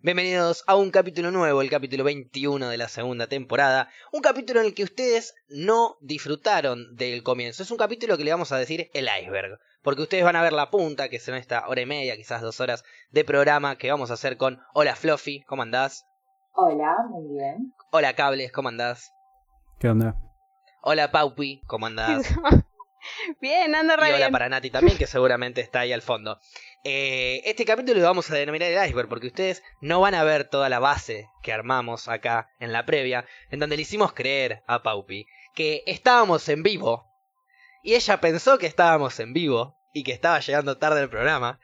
Bienvenidos a un capítulo nuevo, el capítulo 21 de la segunda temporada. Un capítulo en el que ustedes no disfrutaron del comienzo. Es un capítulo que le vamos a decir el iceberg. Porque ustedes van a ver la punta, que son esta hora y media, quizás dos horas de programa que vamos a hacer con Hola Fluffy, ¿cómo andás? Hola, muy bien. Hola Cables, ¿cómo andás? ¿Qué onda? Hola Paupi, ¿cómo andás? Bien, ando Y re hola bien. para Nati también, que seguramente está ahí al fondo. Eh, este capítulo lo vamos a denominar el iceberg, porque ustedes no van a ver toda la base que armamos acá en la previa, en donde le hicimos creer a Paupi que estábamos en vivo, y ella pensó que estábamos en vivo, y que estaba llegando tarde el programa,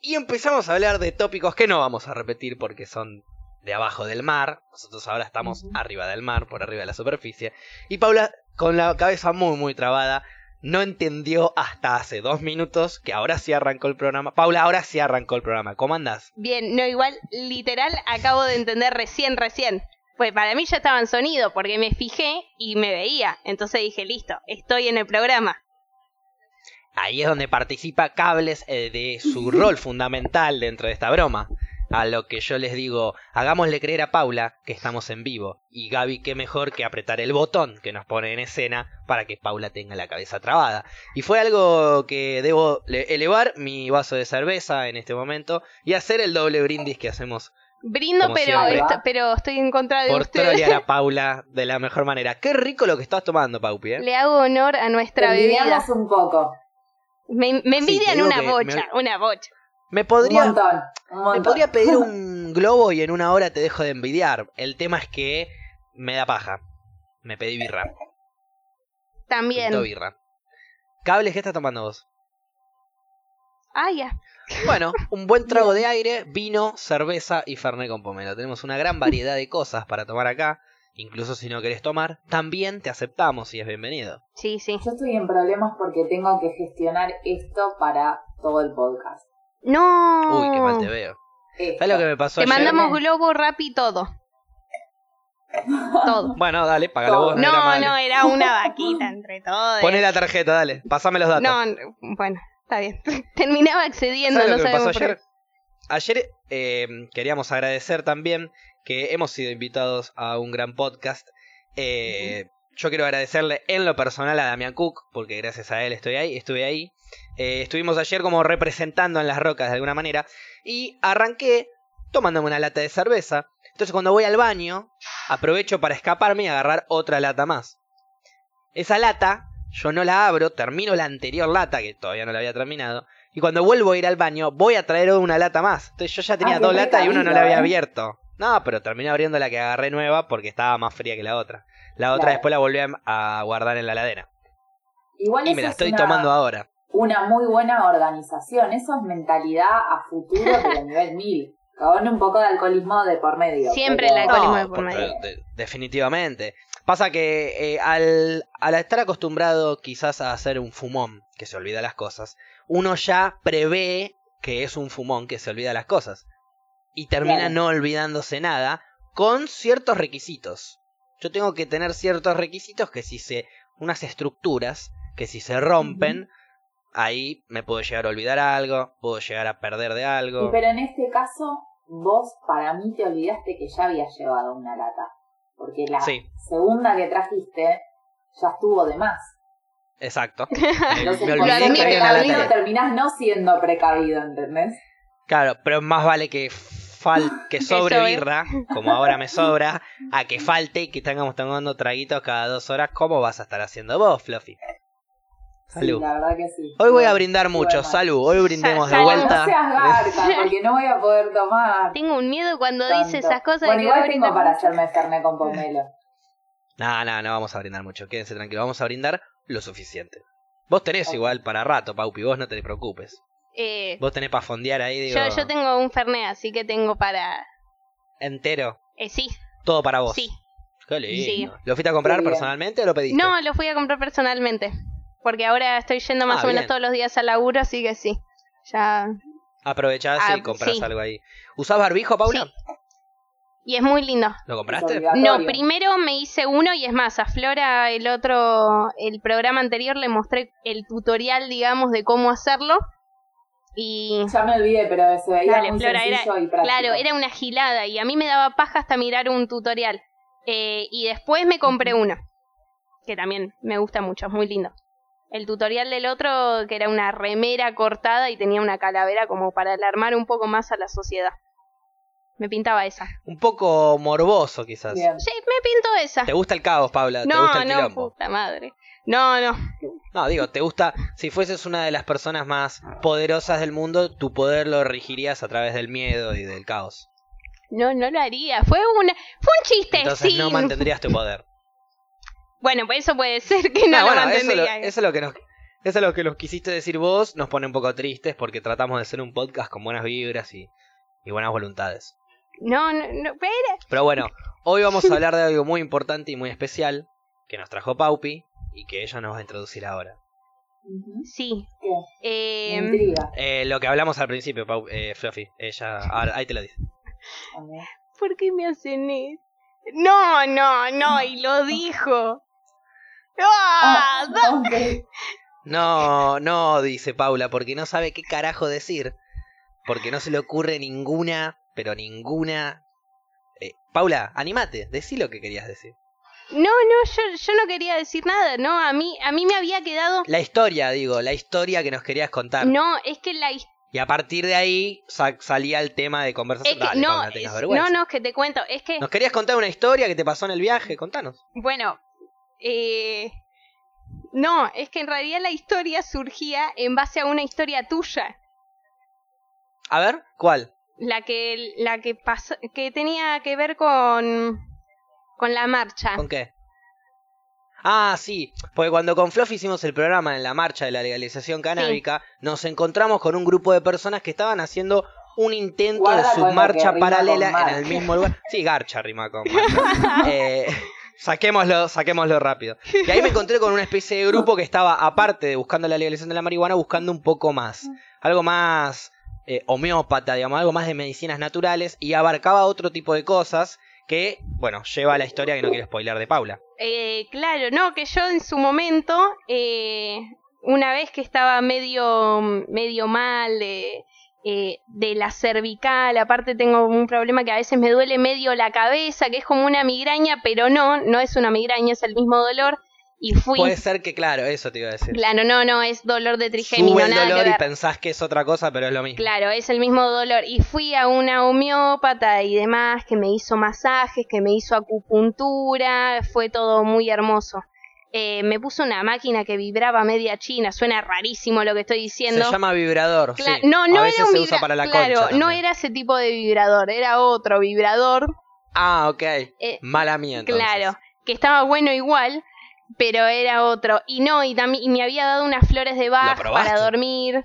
y empezamos a hablar de tópicos que no vamos a repetir porque son de abajo del mar, nosotros ahora estamos arriba del mar, por arriba de la superficie, y Paula, con la cabeza muy muy trabada, no entendió hasta hace dos minutos que ahora sí arrancó el programa. Paula, ahora sí arrancó el programa. ¿Cómo andás? Bien, no, igual, literal, acabo de entender recién, recién. Pues para mí ya estaba en sonido, porque me fijé y me veía. Entonces dije, listo, estoy en el programa. Ahí es donde participa Cables eh, de su rol fundamental dentro de esta broma. A lo que yo les digo, hagámosle creer a Paula que estamos en vivo. Y Gaby, qué mejor que apretar el botón que nos pone en escena para que Paula tenga la cabeza trabada. Y fue algo que debo le- elevar mi vaso de cerveza en este momento y hacer el doble brindis que hacemos Brindo, pero, pero estoy en contra de por trolear a Paula de la mejor manera. Qué rico lo que estás tomando, Paupi, ¿eh? Le hago honor a Te nuestra bebida. envidiamos un poco. Me, me envidian una bocha, me- una bocha. Me Un podría, montón. Un montón. me podría pedir un globo y en una hora te dejo de envidiar. El tema es que me da paja. Me pedí birra. También. Pintó birra. Cables, ¿qué estás tomando vos? Ah, ya. Bueno, un buen trago de aire, vino, cerveza y fernet con pomelo. Tenemos una gran variedad de cosas para tomar acá. Incluso si no querés tomar, también te aceptamos y es bienvenido. Sí, sí. Yo estoy en problemas porque tengo que gestionar esto para todo el podcast. No. Uy, qué mal te veo. Esto. ¿Sabes lo que me pasó Te ayer? mandamos globo, rap y todo. Todo. Bueno, dale, págalo vos. No, no, era una vaquita entre todos. Poné la tarjeta, dale. Pasame los datos. No, no, bueno, está bien. Terminaba accediendo, ¿Sabes no lo que me pasó ayer? Ayer eh, queríamos agradecer también que hemos sido invitados a un gran podcast. Eh, Yo quiero agradecerle en lo personal a Damián Cook, porque gracias a él estoy ahí, estuve ahí. Eh, estuvimos ayer como representando en las rocas de alguna manera. Y arranqué tomándome una lata de cerveza. Entonces cuando voy al baño, aprovecho para escaparme y agarrar otra lata más. Esa lata, yo no la abro, termino la anterior lata, que todavía no la había terminado. Y cuando vuelvo a ir al baño, voy a traer una lata más. Entonces yo ya tenía Ah, qué dos latas y una no la había ¿eh? abierto. No, pero terminé abriendo la que agarré nueva porque estaba más fría que la otra. La otra Claro. después la volví a, guardar en la heladera. Igual Y me la es estoy una, tomando ahora. Una muy buena organización. Eso es mentalidad a futuro pero a nivel mil. Con un poco de alcoholismo de por medio. Siempre pero- el alcoholismo de No, por por- medio. de- definitivamente. Pasa que eh, al, al estar acostumbrado quizás a hacer un fumón que se olvida las cosas, uno ya prevé que es un fumón que se olvida las cosas. Y termina Claro. no olvidándose nada con ciertos requisitos. Yo tengo que tener ciertos requisitos que si se... unas estructuras que si se rompen, ahí me puedo llegar a olvidar algo, puedo llegar a perder de algo. pero en este caso, vos para mí te olvidaste que ya habías llevado una lata. Porque la Sí. segunda que trajiste ya estuvo de más. Exacto. Entonces, me olvidé que había una lata precavido de- terminás no siendo precavido, ¿entendés? Claro, pero más vale que fal que sobre sobre. birra, como ahora me sobra, a que falte y que estemos tomando traguitos cada dos horas, ¿cómo vas a estar haciendo vos, Fluffy? Salud. Sí, la verdad que sí. Hoy voy a brindar mucho, bueno. salud. Hoy brindemos de Salud. No vuelta. seas garca, porque no voy a poder tomar. Tengo un miedo cuando tanto. dice esas cosas Bueno, de igual tengo para mucho. hacerme fernet con pomelo. No, no, no vamos a brindar mucho. Quédense tranquilos, vamos a brindar lo suficiente. Vos tenés igual para rato, Paupi, vos no te preocupes. Eh, Vos tenés para fondear ahí, digo, yo, yo tengo un Fernet, así que tengo para... entero. Eh, sí, Todo para vos. sí. Qué lindo. Sí. ¿Lo fuiste a comprar personalmente o lo pediste? No, lo fui a comprar personalmente. Porque ahora estoy yendo más Ah, o menos bien. todos los días al laburo, así que sí. Ya. Aprovechás Ah, y compras sí. algo ahí. ¿Usás barbijo, Paula? Sí. Y es muy lindo. ¿Lo compraste? No, primero me hice uno y es más, a Flora el otro, el programa anterior le mostré el tutorial, digamos, de cómo hacerlo. Y Ya me olvidé, pero se veía Dale, muy Flora, era- sencillo y práctico. claro, era una gilada y a mí me daba paja hasta mirar un tutorial. Eh, y después me compré uno, que también me gusta mucho, es muy lindo. El tutorial del otro, que era una remera cortada y tenía una calavera como para alarmar un poco más a la sociedad. Me pintaba esa. Un poco morboso, quizás. Bien. Sí, me pinto esa. ¿Te gusta el caos, Paula? ¿Te No, gusta el no, quilombo? puta madre. No, no. No, digo, ¿te gusta? Si fueses una de las personas más poderosas del mundo, tu poder lo regirías a través del miedo y del caos. No, no lo haría. Fue una, fue un chiste, Entonces sí. no mantendrías tu poder. Bueno, pues eso puede ser que no Ah, lo eso, es lo, mantendría. eso es lo que nos eso es lo que nos quisiste decir vos, nos pone un poco tristes porque tratamos de ser un podcast con buenas vibras y, y buenas voluntades. No, no, no, pero Pero bueno, hoy vamos a hablar de algo muy importante y muy especial que nos trajo Paupi y que ella nos va a introducir ahora. Sí. ¿Qué? Eh, intriga. Eh, lo que hablamos al principio, Pau, eh, Fluffy, ella, ahora- ahí te lo dice. ¿Por qué me hacen esto? No, no, no, y lo dijo. ¡Ah! Ah. No, no, dice Paula, porque no sabe qué carajo decir. Porque no se le ocurre ninguna, pero ninguna. Eh, Paula, animate, decí lo que querías decir. No, no, yo, yo no quería decir nada, no, a mí, a mí me había quedado. La historia, digo, la historia que nos querías contar. No, es que la his- Y a partir de ahí sa- salía el tema de es conversación. que, Dale, no, Paula, tengas es- vergüenza. no, no, que te cuento, es que, ¿Nos querías contar una historia que te pasó en el viaje? Contanos. bueno, eh, no, es que en realidad la historia surgía en base a una historia tuya. A ver, ¿cuál? la que la que pasó que tenía que ver con con la marcha ¿Con qué? Ah, sí, porque cuando con Fluffy hicimos el programa en la marcha de la legalización canábica, nos encontramos con un grupo de personas que estaban haciendo un intento Guarda de que rima paralela en marcha. el mismo lugar. Sí, garcha rima con marcha. Eh, saquémoslo, saquémoslo rápido. Y ahí me encontré con una especie de grupo que estaba, aparte de buscando la legalización de la marihuana, buscando un poco más. Algo más eh, homeópata, digamos, algo más de medicinas naturales y abarcaba otro tipo de cosas que, bueno, lleva a la historia que no quiero spoiler de Paula. Eh, claro no que yo en su momento eh, una vez que estaba medio medio mal de eh, de la cervical aparte tengo un problema que a veces me duele medio la cabeza que es como una migraña pero no no es una migraña es el mismo dolor y fui Puede ser que, claro, eso te iba a decir. claro no no es dolor de trigémino Sube el nada que dolor y pensás que es otra cosa, pero es lo mismo. Claro, es el mismo dolor. Y fui a una homeópata y demás que me hizo masajes, que me hizo acupuntura, fue todo muy hermoso. Eh, me puso una máquina que vibraba media china, suena rarísimo lo que estoy diciendo. Se llama vibrador, Cla- sí. No, no a veces era un se usa para la claro, concha no era ese tipo de vibrador, era otro vibrador, Ah, ok. Eh, Mala mía, entonces. claro, que estaba bueno igual, pero era otro. Y no, y, también y me había dado unas flores de Bach para dormir.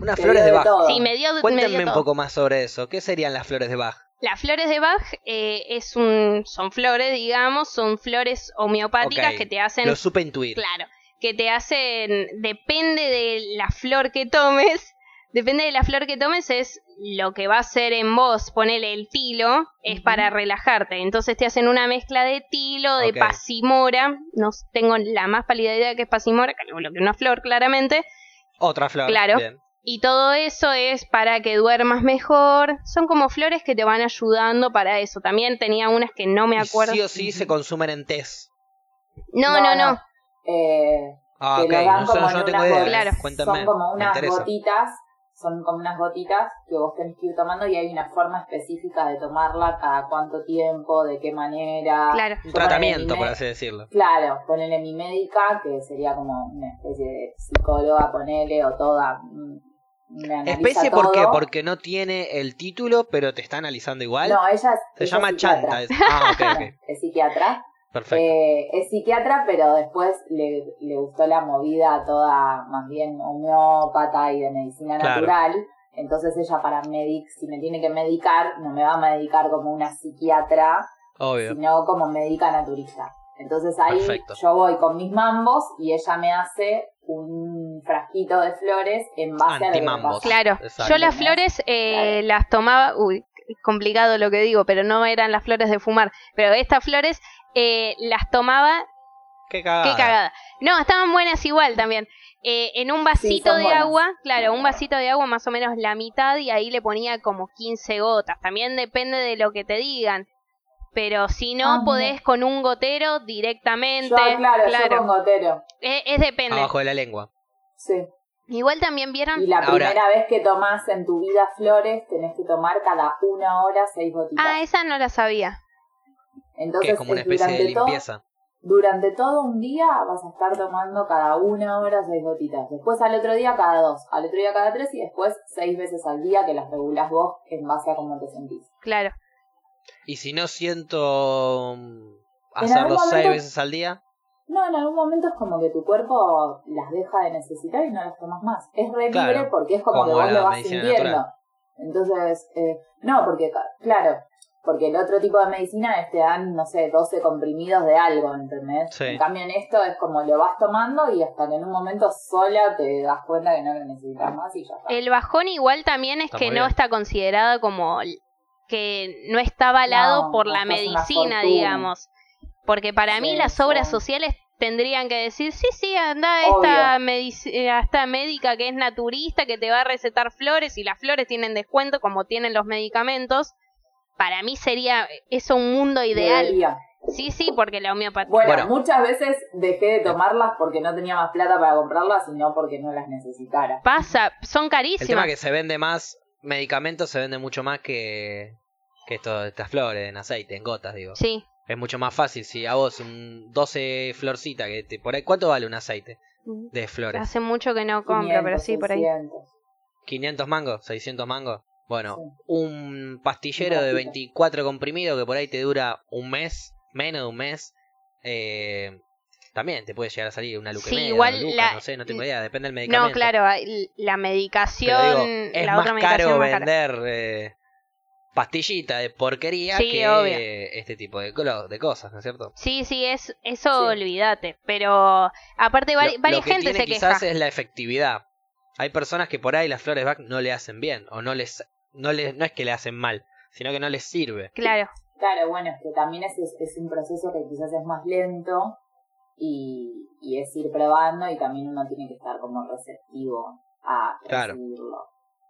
Unas flores de Bach. Sí, me dio, me Cuéntenme dio un poco más sobre eso. ¿Qué serían las flores de Bach? Las flores de Bach eh, es un, son flores, digamos, son flores homeopáticas que te hacen, Lo supe intuir. claro, que te hacen, depende de la flor que tomes, depende de la flor que tomes es lo que va a hacer en vos, ponele el tilo, es para relajarte, entonces te hacen una mezcla de tilo, de pasimora, no tengo la más pálida idea de qué es pasimora, calculo que una flor claramente, Otra flor. Claro. Bien. Y todo eso es para que duermas mejor. Son como flores que te van ayudando para eso. También tenía unas que no me Y acuerdo. sí o sí se consumen en test. No, no, no. Eh, Ah, que lo dan No, como yo no en tengo unas idea. Claro. Cuéntame. Son como unas gotitas, son como unas gotitas que vos tenés que ir tomando y hay una forma específica de tomarla, cada cuánto tiempo, de qué manera. Claro. Un tratamiento, mi por así decirlo. Claro, ponele mi médica, que sería como una especie de psicóloga, ponele, o toda. Especie, ¿por qué? todo. Porque no tiene el título, pero te está analizando igual. No, ella es. se ella llama. Chanta. es- Ah, ok, ok. Es psiquiatra. Perfecto. Eh, es psiquiatra, pero después le, le gustó la movida toda más bien homeópata y de medicina Claro. natural. Entonces ella para medic, si me tiene que medicar, no me va a medicar como una psiquiatra, Obvio. sino como médica naturista. Entonces ahí Perfecto. yo voy con mis mambos y ella me hace un frasquito de flores en base a lo que. Claro. Exacto. Yo las flores eh, las tomaba. Uy, es complicado lo que digo, pero no eran las flores de fumar. Pero estas flores eh, las tomaba Qué cagada. Qué cagada. No, estaban buenas igual también. eh, en un vasito de buenas. agua, claro, un vasito de agua más o menos la mitad y ahí le ponía como 15 gotas. También depende de lo que te digan. Pero si no, Ah, podés con un gotero directamente. Yo, claro, yo con gotero. Es, es depende. Abajo de la lengua. Sí. Igual también vieron. Y la Ahora- primera vez que tomás en tu vida flores, tenés que tomar cada una hora seis gotitas. Ah, esa no la sabía. Entonces, Que es como una es especie de durante todo- limpieza. durante todo un día vas a estar tomando cada una hora seis gotitas. Después al otro día cada dos, al otro día cada tres y después seis veces al día que las regulás vos en base a cómo te sentís. Claro. Y si no siento mm, hacerlo seis veces al día, No, en algún momento es como que tu cuerpo las deja de necesitar y no las tomas más. Es re Claro, libre porque es como, como que vos lo vas sintiendo. natural. Entonces, eh, no, porque, claro, porque el otro tipo de medicina es te dan, no sé, 12 comprimidos de algo, ¿entendés? Sí. En cambio en esto es como lo vas tomando y hasta que en un momento sola te das cuenta que no lo necesitas más y ya está. El bajón igual también es Está que no está considerada como que no está avalado No, por la medicina, digamos. Porque para mí Sí, las obras sociales tendrían que decir, sí, sí, anda esta, eh, esta médica que es naturista, que te va a recetar flores y las flores tienen descuento como tienen los medicamentos. Para mí sería eso un mundo ideal. Debería. Sí, sí, porque la homeopatía... Bueno, Bueno. muchas veces dejé de tomarlas porque no tenía más plata para comprarlas y no porque no las necesitara. Pasa, son el carísimas. tema que se vende más medicamentos, se vende mucho más que, que esto, estas flores en aceite, en gotas, digo. Sí, Es mucho más fácil si a vos un 12 florcitas, que te, por ahí, ¿cuánto vale un aceite de flores? hace mucho que no compro, pero 500, sí, por ahí. 600. 500 mangos, 600 mangos. Bueno, Sí. un pastillero de ratito. 24 comprimidos que por ahí te dura un mes, menos de un mes. eh, también te puede llegar a salir una luca y Sí, media, igual la- no sé, no tengo idea, depende del medicamento. No, claro, hay- la Pero medicación, digo, es la más otra medicación caro más vender eh, pastillita de porquería Sí, que obvio. este tipo de, cosas, ¿no es cierto? Sí, sí, es eso Sí. olvídate. Pero aparte, vari- Lo- varias lo que gente tiene se quizás queja. es la efectividad. Hay personas que por ahí las flores Bach no le hacen bien o no les no les no es que le hacen mal, sino que no les sirve. Claro, Claro, bueno, es que también es, es, es un proceso que quizás es más lento y, y es ir probando y también uno tiene que estar como receptivo a Claro. recibirlo.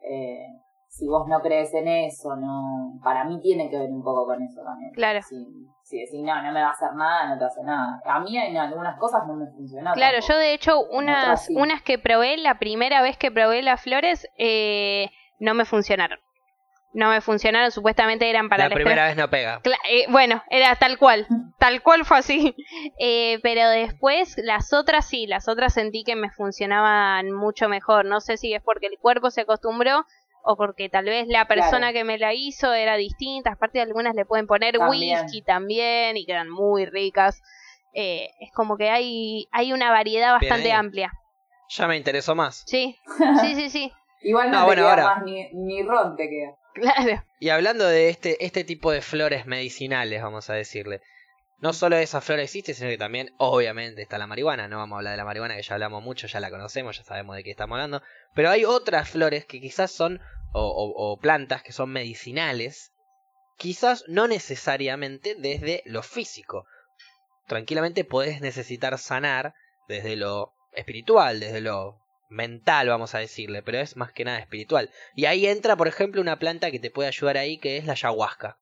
Eh, si vos no crees en eso, no para mí tiene que ver un poco con eso también. Claro. Si, si decís, no, no me va a hacer nada, no te hace nada. A mí en algunas cosas no me funcionó. claro. tampoco. Yo de hecho otras unas sí. unas que probé la primera vez que probé las flores eh, no me funcionaron. No me funcionaron. Supuestamente eran para la primera vez no pega. Cla- eh, bueno, era tal cual, tal cual fue así. Eh, pero después las otras sí, las otras sentí que me funcionaban mucho mejor. No sé si es porque el cuerpo se acostumbró o porque tal vez la persona Claro. que me la hizo era distinta. Aparte algunas le pueden poner También. whisky también y quedan muy ricas. Eh, es como que hay, hay una variedad bastante amplia. Ya me interesó más. Sí, sí, sí, sí, Igual no, No, te bueno, queda ahora- más ni, ni ron te queda. claro. Y hablando de este este tipo de flores medicinales, vamos a decirle. No solo esa flor existe, sino que también, obviamente, está la marihuana. No vamos a hablar de la marihuana, que ya hablamos mucho, ya la conocemos, ya sabemos de qué estamos hablando. Pero hay otras flores que quizás son, o, o- o plantas que son medicinales, quizás no necesariamente desde lo físico. Tranquilamente podés necesitar sanar desde lo espiritual, desde lo mental, vamos a decirle, pero es más que nada espiritual. Y ahí entra, por ejemplo, una planta que te puede ayudar ahí, que es la ayahuasca.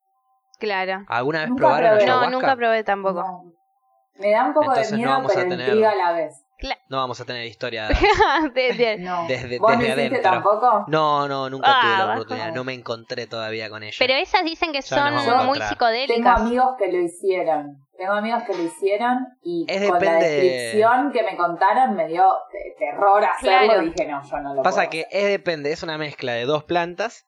Claro. ¿Alguna vez Nunca probaron probé. la No, ayahuasca? nunca probé tampoco. No. Me da un poco Entonces de no miedo, a pero tener- intriga a la vez. No vamos a tener historia. De- de- No. Desde- ¿Vos no desde adentro. tampoco? No, no, nunca Ah, tuve la oportunidad. No me encontré todavía con ella. Pero esas dicen que Ya son muy encontrar. Tengo psicodélicas. amigos que lo hicieron. Tengo amigos que lo hicieron y Es con la descripción que me contaron me dio te- terror hacerlo. Claro. Dije, no, yo no lo Pasa puedo que hacer. es depende, es una mezcla de dos plantas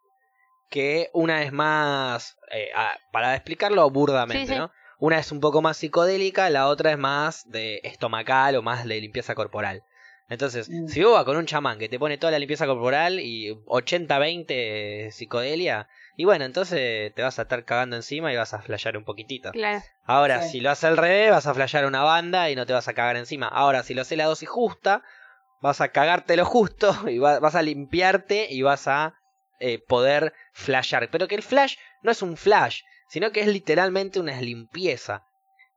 que una es más, eh, para explicarlo burdamente, Sí, sí. ¿no? Una es un poco más psicodélica, la otra es más de estomacal o más de limpieza corporal. Entonces, Mm. si vos vas con un chamán que te pone toda la limpieza corporal y 80-20 psicodelia, y bueno, entonces te vas a estar cagando encima y vas a flashear un poquitito. Claro. Ahora, Sí. si lo haces al revés, vas a flashear una banda y no te vas a cagar encima. Ahora, si lo haces la dosis justa, vas a cagarte lo justo y va- vas a limpiarte y vas a eh, poder flashear. Pero que el flash no es un flash, sino que es literalmente una limpieza.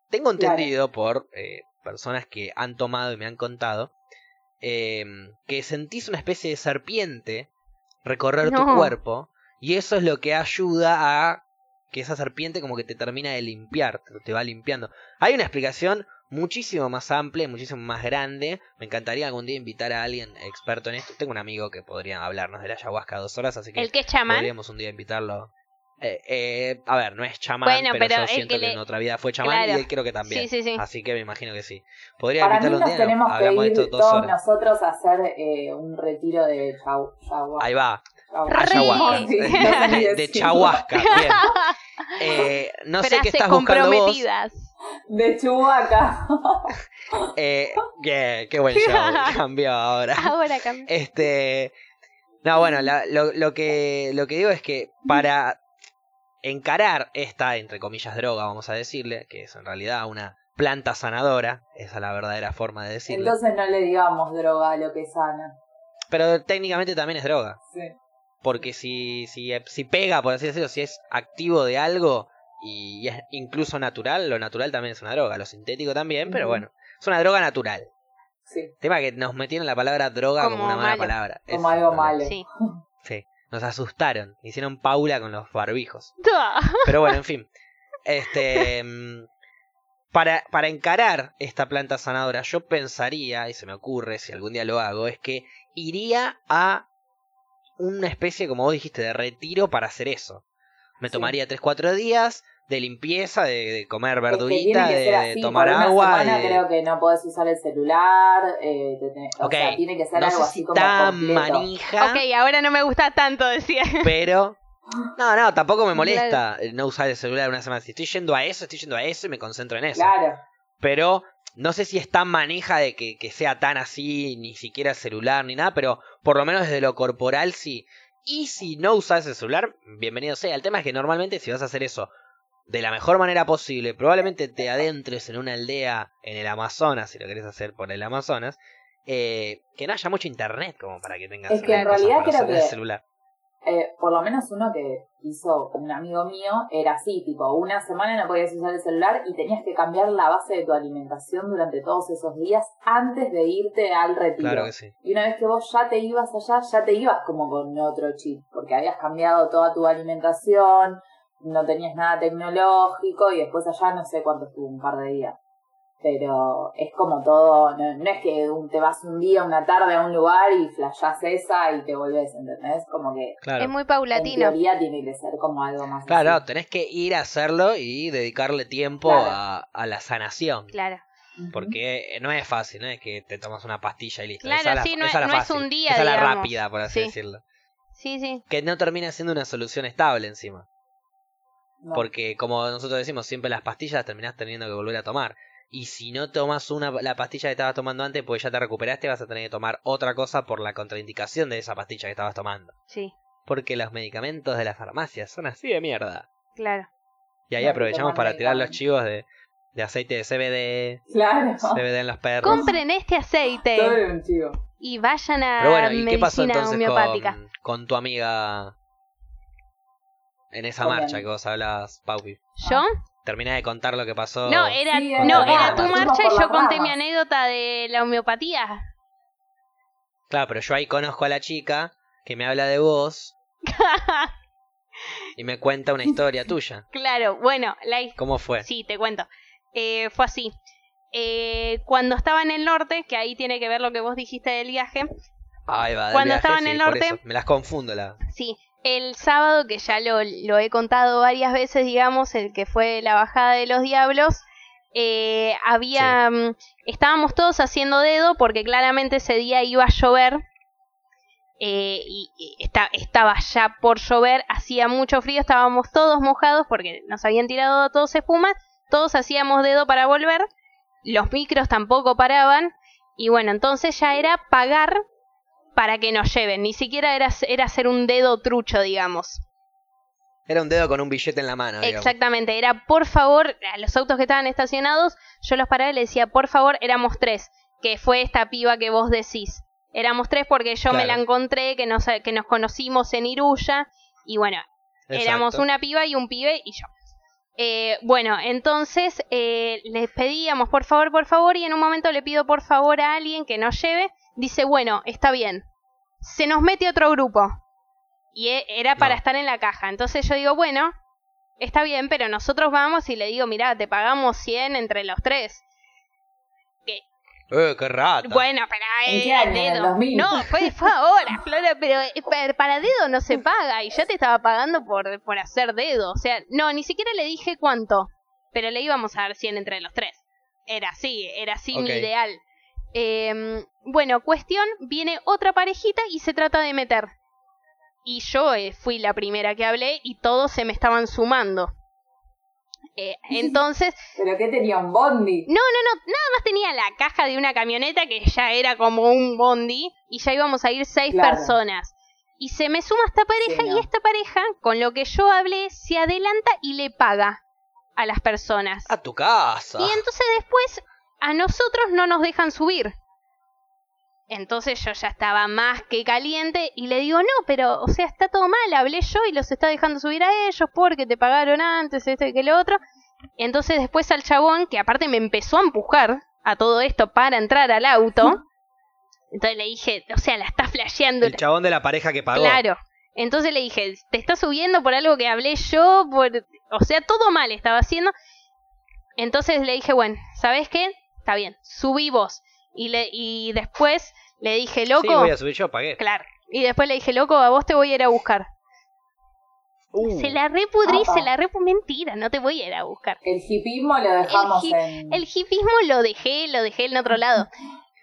Tengo Claro. entendido por eh, personas que han tomado y me han contado eh, que sentís una especie de serpiente recorrer tu cuerpo y eso es lo que ayuda a que esa serpiente como que te termina de limpiar, te- va limpiando. Hay una explicación muchísimo más amplia, y muchísimo más grande. Me encantaría algún día invitar a alguien experto en esto. Tengo un amigo que podría hablarnos de la ayahuasca dos horas, así que El que es chamán. podríamos un día invitarlo. Eh, eh, a ver, no es chamán, Bueno, pero, pero yo siento que en otra vida fue chamán y él creo que también. Sí, sí, sí. Así que me imagino que sí. Podría Para mí invitarlo un nos día. tenemos que hablamos de ir esto dos todos horas. nosotros a hacer eh, un retiro de chau, chau, Ahí va. Ayahuasca. No de decirlo. chahuasca. Bien. Eh, no sé qué estás buscando vos. De Chubaca. Eh, qué, qué buen show. Cambió ahora. Ahora cambia. Este. No, bueno, la- lo, lo que, lo que digo es que para encarar esta, entre comillas, droga, vamos a decirle, que es en realidad una planta sanadora, esa es la verdadera forma de decirle. Entonces no le digamos droga a lo que sana. Pero técnicamente también es droga. Sí. Porque si, si, si pega, por así decirlo, si es activo de algo y es incluso natural, lo natural también es una droga. Lo sintético también, pero bueno, es una droga natural. Sí. Tema que nos metieron la palabra droga como, Como una mala malo. palabra. Como es algo malo. Sí. Nos asustaron. Hicieron Paula con los barbijos. Pero bueno, en fin. Este. mm, Para, para encarar esta planta sanadora, yo pensaría, y se me ocurre si algún día lo hago, es que iría a una especie, como vos dijiste, de retiro para hacer eso. Me tomaría 3-4 días de limpieza, de, de comer Es que verdurita, que de, ser de así, tomar por una agua. semana de- creo que no podés usar el celular. Eh, te tenés- Ok, O sea, tiene que ser no algo sé así si como tan completo. manija. Ok, ahora no me gusta tanto, decía. Pero. No, no, tampoco me molesta no usar el celular una semana. Si estoy yendo a eso, estoy yendo a eso y me concentro en eso. Claro. Pero no sé si es tan maneja de que, que sea tan así, ni siquiera el celular ni nada, pero por lo menos desde lo corporal sí. Y si no usas el celular, bienvenido sea. El tema es que normalmente si vas a hacer eso de la mejor manera posible, probablemente te adentres en una aldea en el Amazonas, si lo querés hacer por el Amazonas, eh, que no haya mucho internet como para que tengas Es que en realidad creo que- celular. Eh, por lo menos uno que hizo un amigo mío era así, tipo, una semana no podías usar el celular y tenías que cambiar la base de tu alimentación durante todos esos días antes de irte al retiro. Claro que sí. Y una vez que vos ya te ibas allá, ya te ibas como con otro chip, porque habías cambiado toda tu alimentación, no tenías nada tecnológico y después allá no sé cuánto estuvo, un par de días. Pero es como todo, no, no es que un- te vas un día, una tarde a un lugar y flashás esa y te volvés, ¿entendés? Como que Claro. Es muy en paulatino. teoría tiene que ser como algo más Claro, así. tenés que ir a hacerlo y dedicarle tiempo Claro. a, a la sanación. Claro. Porque no es fácil, no es que te tomas una pastilla y listo. Claro, esa es la, sí, no esa es- la no es fácil. un día, Esa es la rápida, por así Sí. decirlo. Sí, sí. Que no termina siendo una solución estable encima. No. Porque como nosotros decimos, siempre las pastillas terminás teniendo que volver a tomar. Y si no tomas una, la pastilla que estabas tomando antes, pues ya te recuperaste, vas a tener que tomar otra cosa por la contraindicación de esa pastilla que estabas tomando. Sí, Porque los medicamentos de la farmacia son así de mierda. claro. Y ahí No, aprovechamos para tirar los chivos de, de aceite de CBD, Claro. CBD en los perros. Compren este aceite era un chivo. y vayan a Pero bueno, ¿y qué pasó medicina entonces homeopática. con, con tu amiga en esa marcha que vos hablabas, Paupi? ¿Yo? Terminé de contar lo que pasó. No, era, Sí, no, era tu marcha y yo conté mi anécdota de la homeopatía. Claro, pero yo ahí conozco a la chica que me habla de vos y me cuenta una historia tuya. claro, bueno, la ¿Cómo fue? Sí, te cuento. Eh, fue así. Eh, cuando estaba en el norte, que ahí tiene que ver lo que vos dijiste del viaje, Ahí va, del Cuando viaje, estaba en sí, el norte-. Me las confundo la. sí, el sábado, que ya lo, lo he contado varias veces, digamos, el que fue la bajada de los diablos, eh, había, mm, estábamos todos haciendo dedo porque claramente ese día iba a llover. eh, y, y esta- estaba ya por llover, hacía mucho frío, estábamos todos mojados porque nos habían tirado a todos espuma, todos hacíamos dedo para volver, los micros tampoco paraban, y bueno, entonces ya era pagar para que nos lleven, ni siquiera era, era hacer un dedo trucho, digamos. Era un dedo con un billete en la mano. digamos. Exactamente, era por favor, a los autos que estaban estacionados, yo los paraba y le decía, por favor, éramos tres, que fue esta piba que vos decís. Éramos tres porque yo me la encontré, que nos, que nos conocimos en Iruya, y bueno, éramos una piba y un pibe y yo. Eh, bueno, entonces eh, les pedíamos por favor, por favor, y en un momento le pido por favor a alguien que nos lleve. dice, bueno, está bien. Se nos mete otro grupo. Y e- era para No. estar en la caja. Entonces yo digo, bueno, está bien, pero nosotros vamos y le digo, mira, te pagamos 100 entre los tres. Eh, qué rata. Bueno, pero ¿En eh, qué dedo. 2000? No, fue, fue ahora, Flora, pero eh, pa- para dedo no se paga y ya te estaba pagando por, por hacer dedo. O sea, no, ni siquiera le dije cuánto, pero le íbamos a dar 100 entre los tres. Era así, era así mi ideal. Em, bueno, cuestión, viene otra parejita y se trata de meter. Y yo eh, fui la primera que hablé y todos se me estaban sumando. Eh, entonces, ¿Pero qué tenía un bondi? no, no, no, nada más tenía la caja de una camioneta que ya era como un bondi y ya íbamos a ir seis Claro. personas. Y se me suma esta pareja Sí, no. y esta pareja, con lo que yo hablé, se adelanta y le paga a las personas. A tu casa. Y entonces después a nosotros no nos dejan subir. Entonces yo ya estaba más que caliente y le digo, no, pero, o sea, está todo mal, hablé yo y los está dejando subir a ellos porque te pagaron antes, esto y que lo otro. Entonces después al chabón, que aparte me empezó a empujar a todo esto para entrar al auto. Entonces le dije, o sea, la está flasheando. El chabón de la pareja que pagó. Claro. Entonces le dije, te está subiendo por algo que hablé yo, por... o sea, todo mal estaba haciendo. Entonces le dije, bueno, ¿sabes qué? Está bien, subí vos. Y, le, y después le dije, Sí, loco, voy a subir yo, pagué. claro. Y después le dije, loco, a vos te voy a ir a buscar. Uh, Se la repudrí, se la repu... Mentira, no te voy a ir a buscar. El hipismo lo dejamos hi- en... El hipismo lo dejé, lo dejé en otro lado.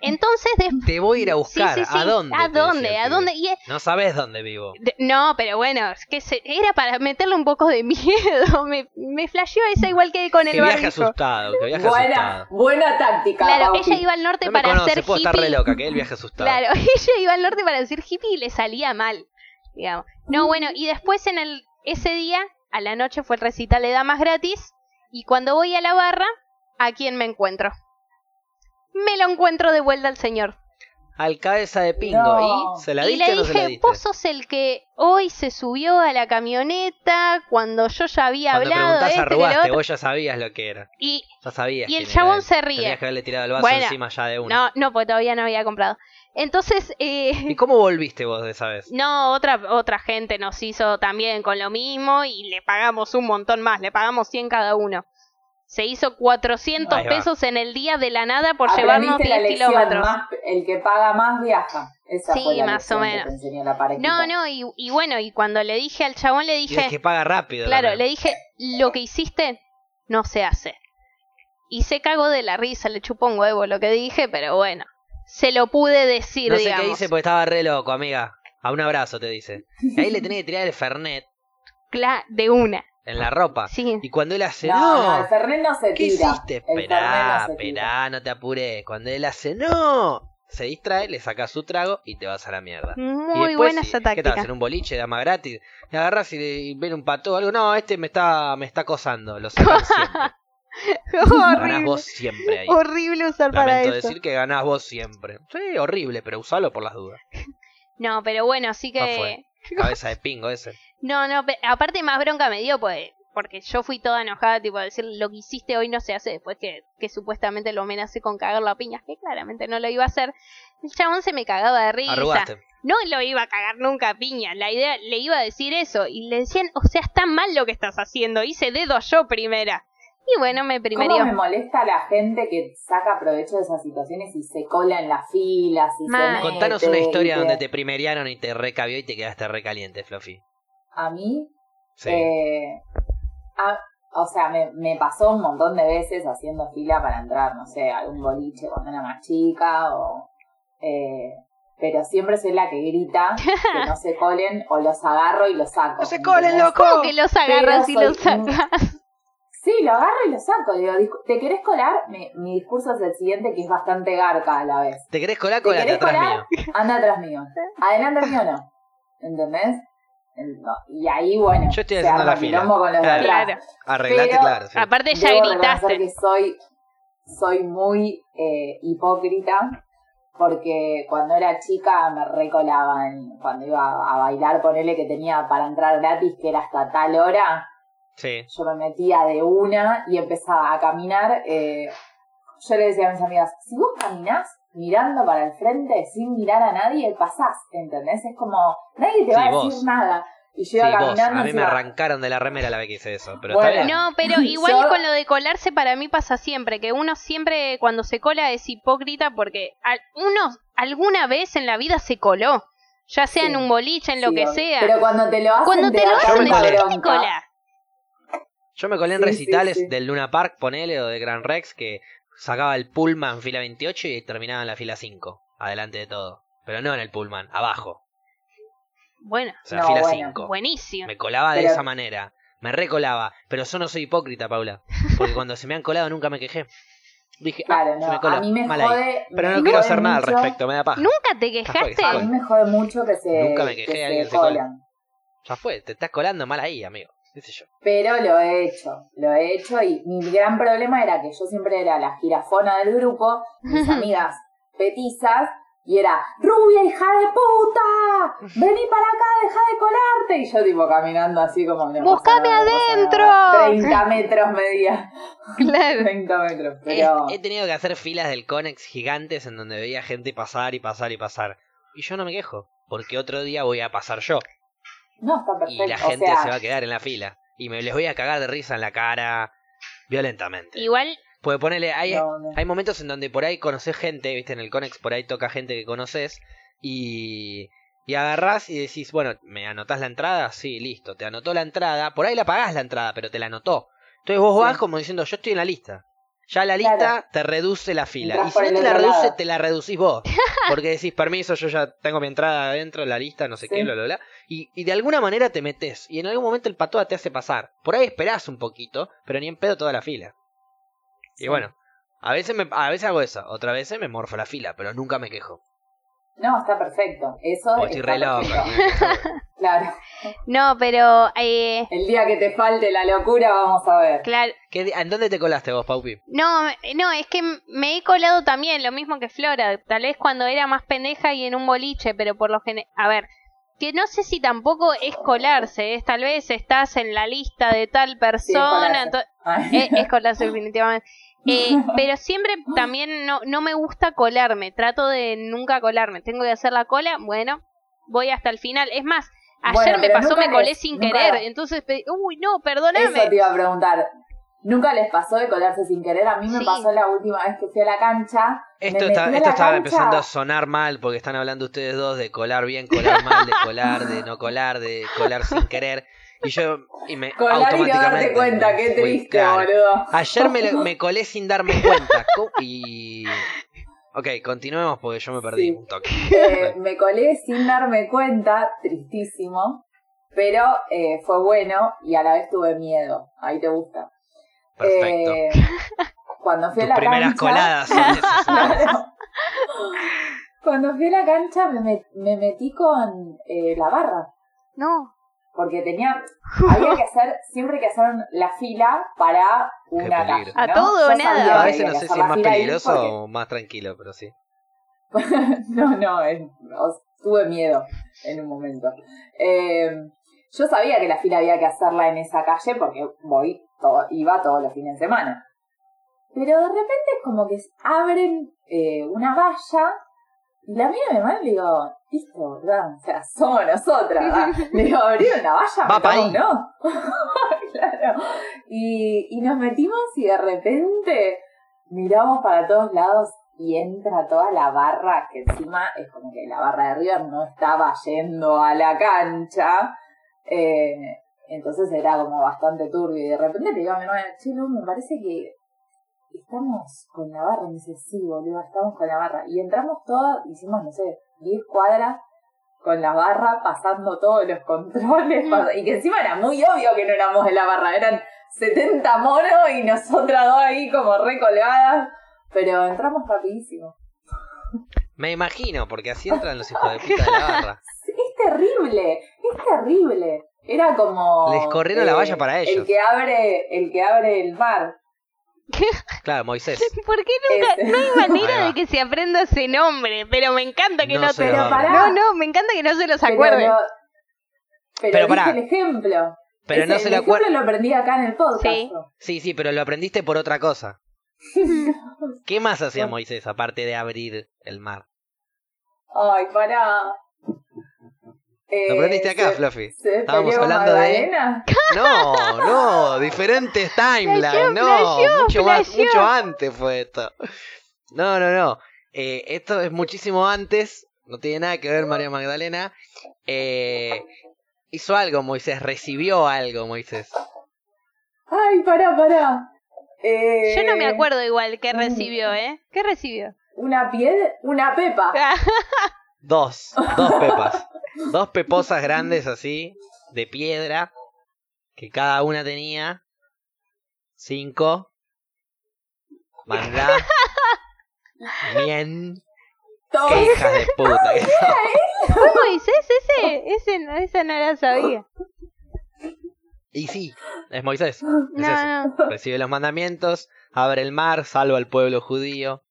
Entonces después... Te voy a ir a buscar. sí, sí. ¿A dónde? ¿A dónde? el ¿A dónde? Y No sabes dónde vivo. De- No, pero bueno, es que se- era para meterle un poco de miedo. Me, me flasheó esa igual que con Que el viaje barbijo. asustado, que viaje Buena, asustado. buena táctica, Claro, ella iba al norte No para conoce, ser puedo hippie. estar re loca, que él viaje asustado. Claro, ella iba al norte para decir hippie y le salía mal, digamos. No, bueno, y después en el ese día, a la noche fue el recital de damas gratis y cuando voy a la barra, ¿a quién me encuentro? Me lo encuentro de vuelta al señor. Al cabeza de pingo. No. ¿Y se la y le o no se la dije, diste? vos sos el que hoy se subió a la camioneta cuando yo ya había Cuando hablado preguntás esto y lo arrugaste, otro. vos ya sabías lo que era. Y Ya sabías. Y el chabón se ríe. Tenías que haberle tirado el vaso Bueno, encima ya de una. no, no, porque todavía no había comprado. Entonces, eh, ¿Y cómo volviste vos de esa vez? no, otra, otra gente nos hizo también con lo mismo y le pagamos un montón más, le pagamos 100 cada uno. Se hizo 400 Ahí va. pesos en el día de la nada por Aprendiste llevarnos la 10 lección, kilómetros. más- el que paga más viaja. Esa Sí, fue la más o menos. la. No, no, y, y bueno, y cuando le dije al chabón, le Y dije, el que paga rápido. claro, le dije, lo que hiciste no se hace. Y se cagó de la risa, le chupó un huevo lo que dije, pero bueno, se lo pude decir, No sé digamos. qué dice porque estaba re loco, amiga. A un abrazo te dice. Y ahí le tenés que tirar el Fernet Cla- de una. En la ropa. Sí. Y cuando él hace, No, no, no, el Fernet no se ¿qué tira. hiciste? Esperá, no esperá, no te apures. Cuando él hace, no, se distrae, le sacas su trago y te vas a la mierda. y Muy después, buena ¿Qué tal? táctica. En un boliche, dama gratis. Y agarras y, y ven un pato o algo. No, este me está, me está acosando. Lo sacan siempre. Ganás horrible. vos siempre ahí. Horrible usar para Lamento eso. decir que ganás vos siempre. Sí, horrible, pero usalo por las dudas. No, pero bueno, así Ah, que. Cabeza de pingo ese. No, no, aparte más bronca me dio, pues. Porque yo fui toda enojada, tipo, a decir lo que hiciste hoy no se hace después que, que supuestamente lo amenacé con cagar la piña, que claramente no lo iba a hacer. El chabón se me cagaba de risa. Arrugaste. No lo iba a cagar nunca a piña. La idea, le iba a decir eso. Y le decían, o sea, está mal lo que estás haciendo. Hice dedo yo primera. Y bueno, me primerió. ¿Cómo me molesta la gente que saca provecho de esas situaciones y se cola en las filas? Y se Contanos mete una y historia donde te primeriaron y te recabió y te quedaste recaliente, Fluffy. A mí, Sí. eh, a- o sea, me, me pasó un montón de veces haciendo fila para entrar, no sé, a algún boliche cuando era más chica o... eh, pero siempre soy la que grita que no se colen o los agarro y los saco. ¡No se colen, loco! ¿Cómo que los agarras y soy los sacas? Sí, lo agarro y lo saco. Digo, "Discu- ¿te querés colar? Mi, mi discurso es el siguiente, que es bastante garca a la vez. ¿Te querés colar? ¿Te querés atrás colar? mío. Anda atrás mío. Adelante mío no. ¿Entendés? En- no, Y ahí, bueno, Yo estoy haciendo la fila. con los Claro. Claro. Arreglate, Pero- claro. sí. Aparte ya Debo gritaste. que soy, soy muy eh, hipócrita porque cuando era chica me recolaban, cuando iba a bailar, ponele que tenía para entrar gratis, que era hasta tal hora, Sí. yo me metía de una y empezaba a caminar. eh, yo le decía a mis amigas, si vos caminás mirando para el frente sin mirar a nadie, pasás, ¿entendés? Es como, nadie te Sí, va a vos. decir nada. Y yo Sí, iba vos, caminando a mí me arrancaron de la remera la vez que hice eso, pero Bueno. está bien. No, pero igual Yo- con lo de colarse para mí pasa siempre, que uno siempre cuando se cola es hipócrita porque al- uno alguna vez en la vida se coló, ya sea Sí. en un boliche, en lo Sí, que sea. Pero cuando te lo hacen, cuando te lo hacen, me tanta colé. ¿de qué te bronca. cola? Yo me colé en Sí, recitales sí. del Luna Park, ponele, o de Gran Rex, que sacaba el Pullman fila 28 y terminaba en la fila 5, adelante de todo. Pero no en el Pullman, abajo. Bueno, O sea, No, fila bueno. 5. buenísimo. Me colaba de Pero- esa manera. Me recolaba. Pero yo no soy hipócrita, Paula. Porque cuando se me han colado nunca me quejé. Dije, ah, Claro, se no, me coló. a mí me mal ahí. jode. Pero me no quiero hacer nada al respecto, me da paja. ¿Nunca te quejaste? A mí me jode mucho que se, Nunca me quejé que de alguien se se cola. colan. Ya fue, te estás colando mal ahí, amigo. ¿Qué sé yo? Pero lo he hecho, lo he hecho y mi gran problema era que yo siempre era la girafona del grupo, mis amigas petizas, y era, rubia hija de puta, vení para acá, deja de colarte. Y yo tipo caminando así como... No, ¡Búscame pasa nada, no pasa adentro! nada. 30 metros medía, Claro. 30 metros, He, pero... he tenido que hacer filas del Conex gigantes en donde veía gente pasar y pasar y pasar. Y yo no me quejo, porque otro día voy a pasar yo. No, está Y la o gente sea, se va a quedar en la fila. Y me les voy a cagar de risa en la cara violentamente. Igual, Puede ponerle, hay, no, no. hay momentos en donde por ahí conoces gente, viste, en el Conex por ahí toca gente que conoces y, y agarrás y decís, bueno, ¿me anotás la entrada? Sí, listo, te anotó la entrada, por ahí la pagás la entrada, pero te la anotó. Entonces vos Sí. vas como diciendo, yo estoy en la lista. Ya la lista Claro. te reduce la fila. Entrás y si no te la reduce, lado. te la reducís vos. Porque decís, permiso, yo ya tengo mi entrada adentro, la lista, no sé qué, bla, bla, bla. Y, y de alguna manera te metes. Y en algún momento el patoa te hace pasar. Por ahí esperás un poquito, pero ni en pedo toda la fila. Y bueno, a veces, me, a veces hago eso, otras veces me morfo la fila, pero nunca me quejo. No, está perfecto. Eso Porque estoy está re. Claro. no, pero, eh, El día que te falte la locura, vamos a ver. claro, ¿Qué di- ¿En dónde te colaste vos, Paupi? No, no, es que me he colado también, lo mismo que Flora, tal vez cuando era más pendeja y en un boliche, pero por lo general, a ver, que no sé si tampoco es colarse, es tal vez estás en la lista de tal persona, es, es colarse definitivamente. Eh, pero siempre también no, no me gusta colarme, trato de nunca colarme, tengo que hacer la cola, bueno, voy hasta el final, es más, ayer Bueno, me pasó, me colé les- sin nunca- querer, entonces, uy, no, perdóname. Eso te iba a preguntar. ¿Nunca les pasó de colarse sin querer? A mí me Sí. pasó la última vez que fui a la cancha. Esto, me está, esto la estaba cancha. empezando a sonar mal porque están hablando ustedes dos de colar bien, colar mal, de colar, de no colar, de colar sin querer. Y yo y me Colar y no automáticamente darte cuenta, qué triste, claro. boludo. Ayer me, me colé sin darme cuenta. Y. Ok, continuemos porque yo me perdí Sí. un toque. Eh, me colé sin darme cuenta, tristísimo. Pero eh, fue bueno y a la vez tuve miedo. Ahí te gusta. Perfecto. Eh, cuando fui Tus a la primeras cancha, coladas son esas. Claro. Cuando fui a la cancha me, met- me metí con eh, la barra. No, Porque tenía, había que hacer, siempre hay que hacer la fila para una calle, A ¿no? todo o Yo nada. A veces no sé si es más peligroso porque- o más tranquilo, pero sí. no, no, es- os- tuve miedo en un momento. Eh, yo sabía que la fila había que hacerla en esa calle porque voy, todo- iba todos los fines de semana. Pero de repente es como que abren eh, una valla y la miro a mi mamá y le digo, listo, ¿verdad? O sea, somos nosotras. ¿verdad? Le digo, abrieron la valla, Va. ¿no? claro. Y, y nos metimos y de repente miramos para todos lados y entra toda la barra, que encima es como que la barra de River no estaba yendo a la cancha. Eh, entonces era como bastante turbio. Y de repente le digo a mi hermana, che, no, me parece que estamos con la barra. Me dice, sí, boludo, estamos con la barra. Y entramos todos, hicimos, no sé, 10 cuadras con la barra, pasando todos los controles. Y que encima era muy obvio que no éramos de la barra. Eran 70 monos y nosotras dos ahí como recolgadas. Pero entramos rapidísimo. Me imagino, porque así entran los hijos de puta de la barra. Es terrible, es terrible. Era como. Les corrieron la valla para ellos. El que abre, el que abre el mar. Claro, Moisés. ¿por qué nunca? No hay manera de que se aprenda ese nombre, pero me encanta que No no, se te lo. No, no, me encanta que no se los Pero acuerden. lo- Pero, Pero dije pará. el ejemplo. Pero Ese- no se el lo ejemplo acuerdan. lo aprendí acá en el podcast. Sí. Sí, sí, pero lo aprendiste por otra cosa. ¿Qué más hacía Moisés aparte de abrir el mar? Ay, pará. Lo Eh, aprendiste acá, se- Fluffy. ¿Se Estábamos hablando de- Magdalena? No, no, diferentes timelines, no, flasheó, mucho más, mucho antes fue esto. No, no, no. Eh, esto es muchísimo antes, no tiene nada que ver María Magdalena. Eh, hizo algo Moisés, recibió algo Moisés. Ay, pará, pará. Eh, Yo no me acuerdo igual qué recibió, ¿eh? ¿Qué recibió? Una piedra, una pepa. Dos, dos pepas. Dos peposas grandes así, de piedra, que cada una tenía cinco. Mandá. Bien. Qué hijas de puta que son. ¿Fue Moisés? Ese, ese, no- esa no la sabía. Y sí, es Moisés. Es No, eso. no. Recibe los mandamientos, abre el mar, salva al pueblo judío.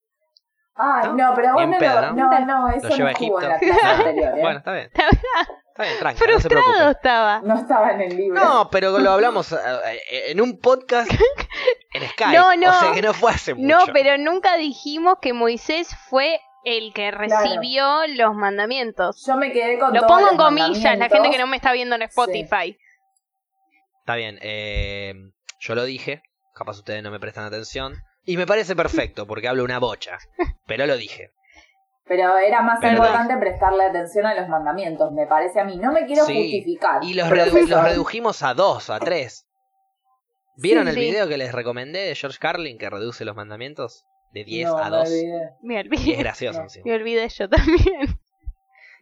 Ay, ¿No? no, pero vos no, pedo, lo- ¿no? no, no, eso Lo lleva no a estuvo en Egipto. la clase anterior, ¿eh? Bueno, está bien. Está bien, tranquilo, no se Frustrado preocupe. estaba. No estaba en el libro. No, pero lo hablamos eh, eh, en un podcast en Skype. No, no. O sea que no fue hace mucho. No, pero nunca dijimos que Moisés fue el que recibió los mandamientos. Yo me quedé con Lo todos pongo en comillas, la gente que no me está viendo en Spotify. Está bien, eh, yo lo dije, capaz ustedes no me prestan atención. Y me parece perfecto, porque hablo una bocha. Pero lo dije. Pero era más Pero importante prestarle atención a los mandamientos, me parece a mí. No me quiero Sí, justificar. Y los, redu- redujimos a dos, a tres. ¿Vieron Sí, el sí. video que les recomendé de George Carlin que reduce los mandamientos? De 10 No, a me 2. olvidé. Me Y es olvidé. gracioso No. Me olvidé yo también.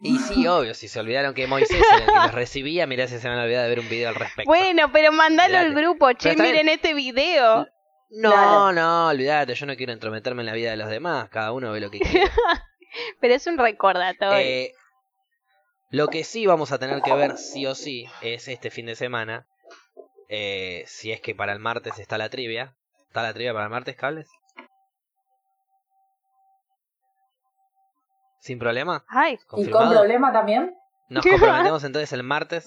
Y sí, obvio, si se olvidaron que Moisés era el que los recibía, mirá si se van a olvidar de ver un video al respecto. Bueno, pero mandalo al grupo. Che, miren este video. No, Claro. no, olvídate, yo no quiero entrometerme en la vida de los demás, cada uno ve lo que quiere. Pero es un recordatorio. Eh, lo que sí vamos a tener que ver sí o sí es este fin de semana. eh, si es que para el martes está la trivia. ¿Está la trivia para el martes, cables? ¿Sin problema? Ay, ¿Y con problema también? Nos comprometemos entonces el martes.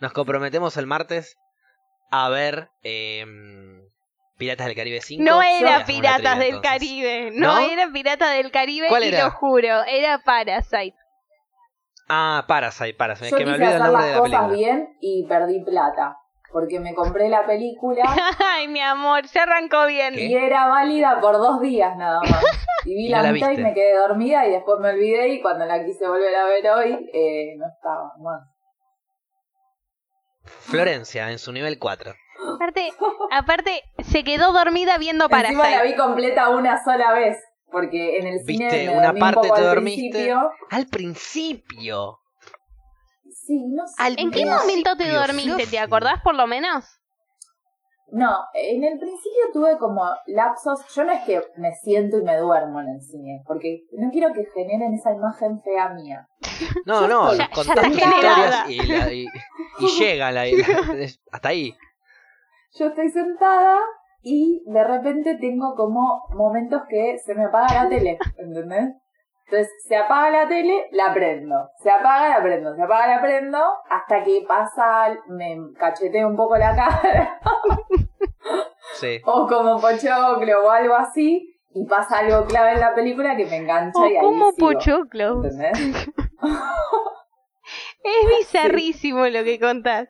Nos comprometemos el martes a ver em, Piratas del Caribe 5. no era Piratas trivia, del entonces. Caribe. No, ¿No? era Piratas del Caribe ¿Cuál y era? lo juro, era Parasite. Ah, Parasite, Parasite. Yo que me quise el hacer de las la cosas película. bien y perdí plata. Porque me compré la película Ay, mi amor, ya arrancó bien. ¿Qué? y era válida por dos días nada más. Y vi la la mitad y me quedé dormida y después me olvidé y cuando la quise volver a ver hoy eh, no estaba más. Florencia, en su nivel 4. Aparte, aparte, se quedó dormida viendo Encima la vi completa una sola vez. Porque en el cine Viste, me una parte poco te al dormiste. principio. Al principio. Sí, no sé. Al ¿En qué momento te dormiste? ¿Te acordás por lo menos? No, en el principio tuve como lapsos. Yo no es que me siento y me duermo en el cine, porque no quiero que generen esa imagen fea mía. No, no, contás tus historias y, la- y, y llega la, la- hasta ahí. Yo estoy sentada y de repente tengo como momentos que se me apaga la tele, ¿entendés? Entonces se apaga la tele, la prendo, se apaga, la prendo, se apaga, la prendo, hasta que pasa, me cacheteo un poco la cara, Sí. o como pochoclo o algo así, y pasa algo clave en la película que me engancha O y ahí como sigo, pochoclo. ¿entendés? Es bizarrísimo lo que contás.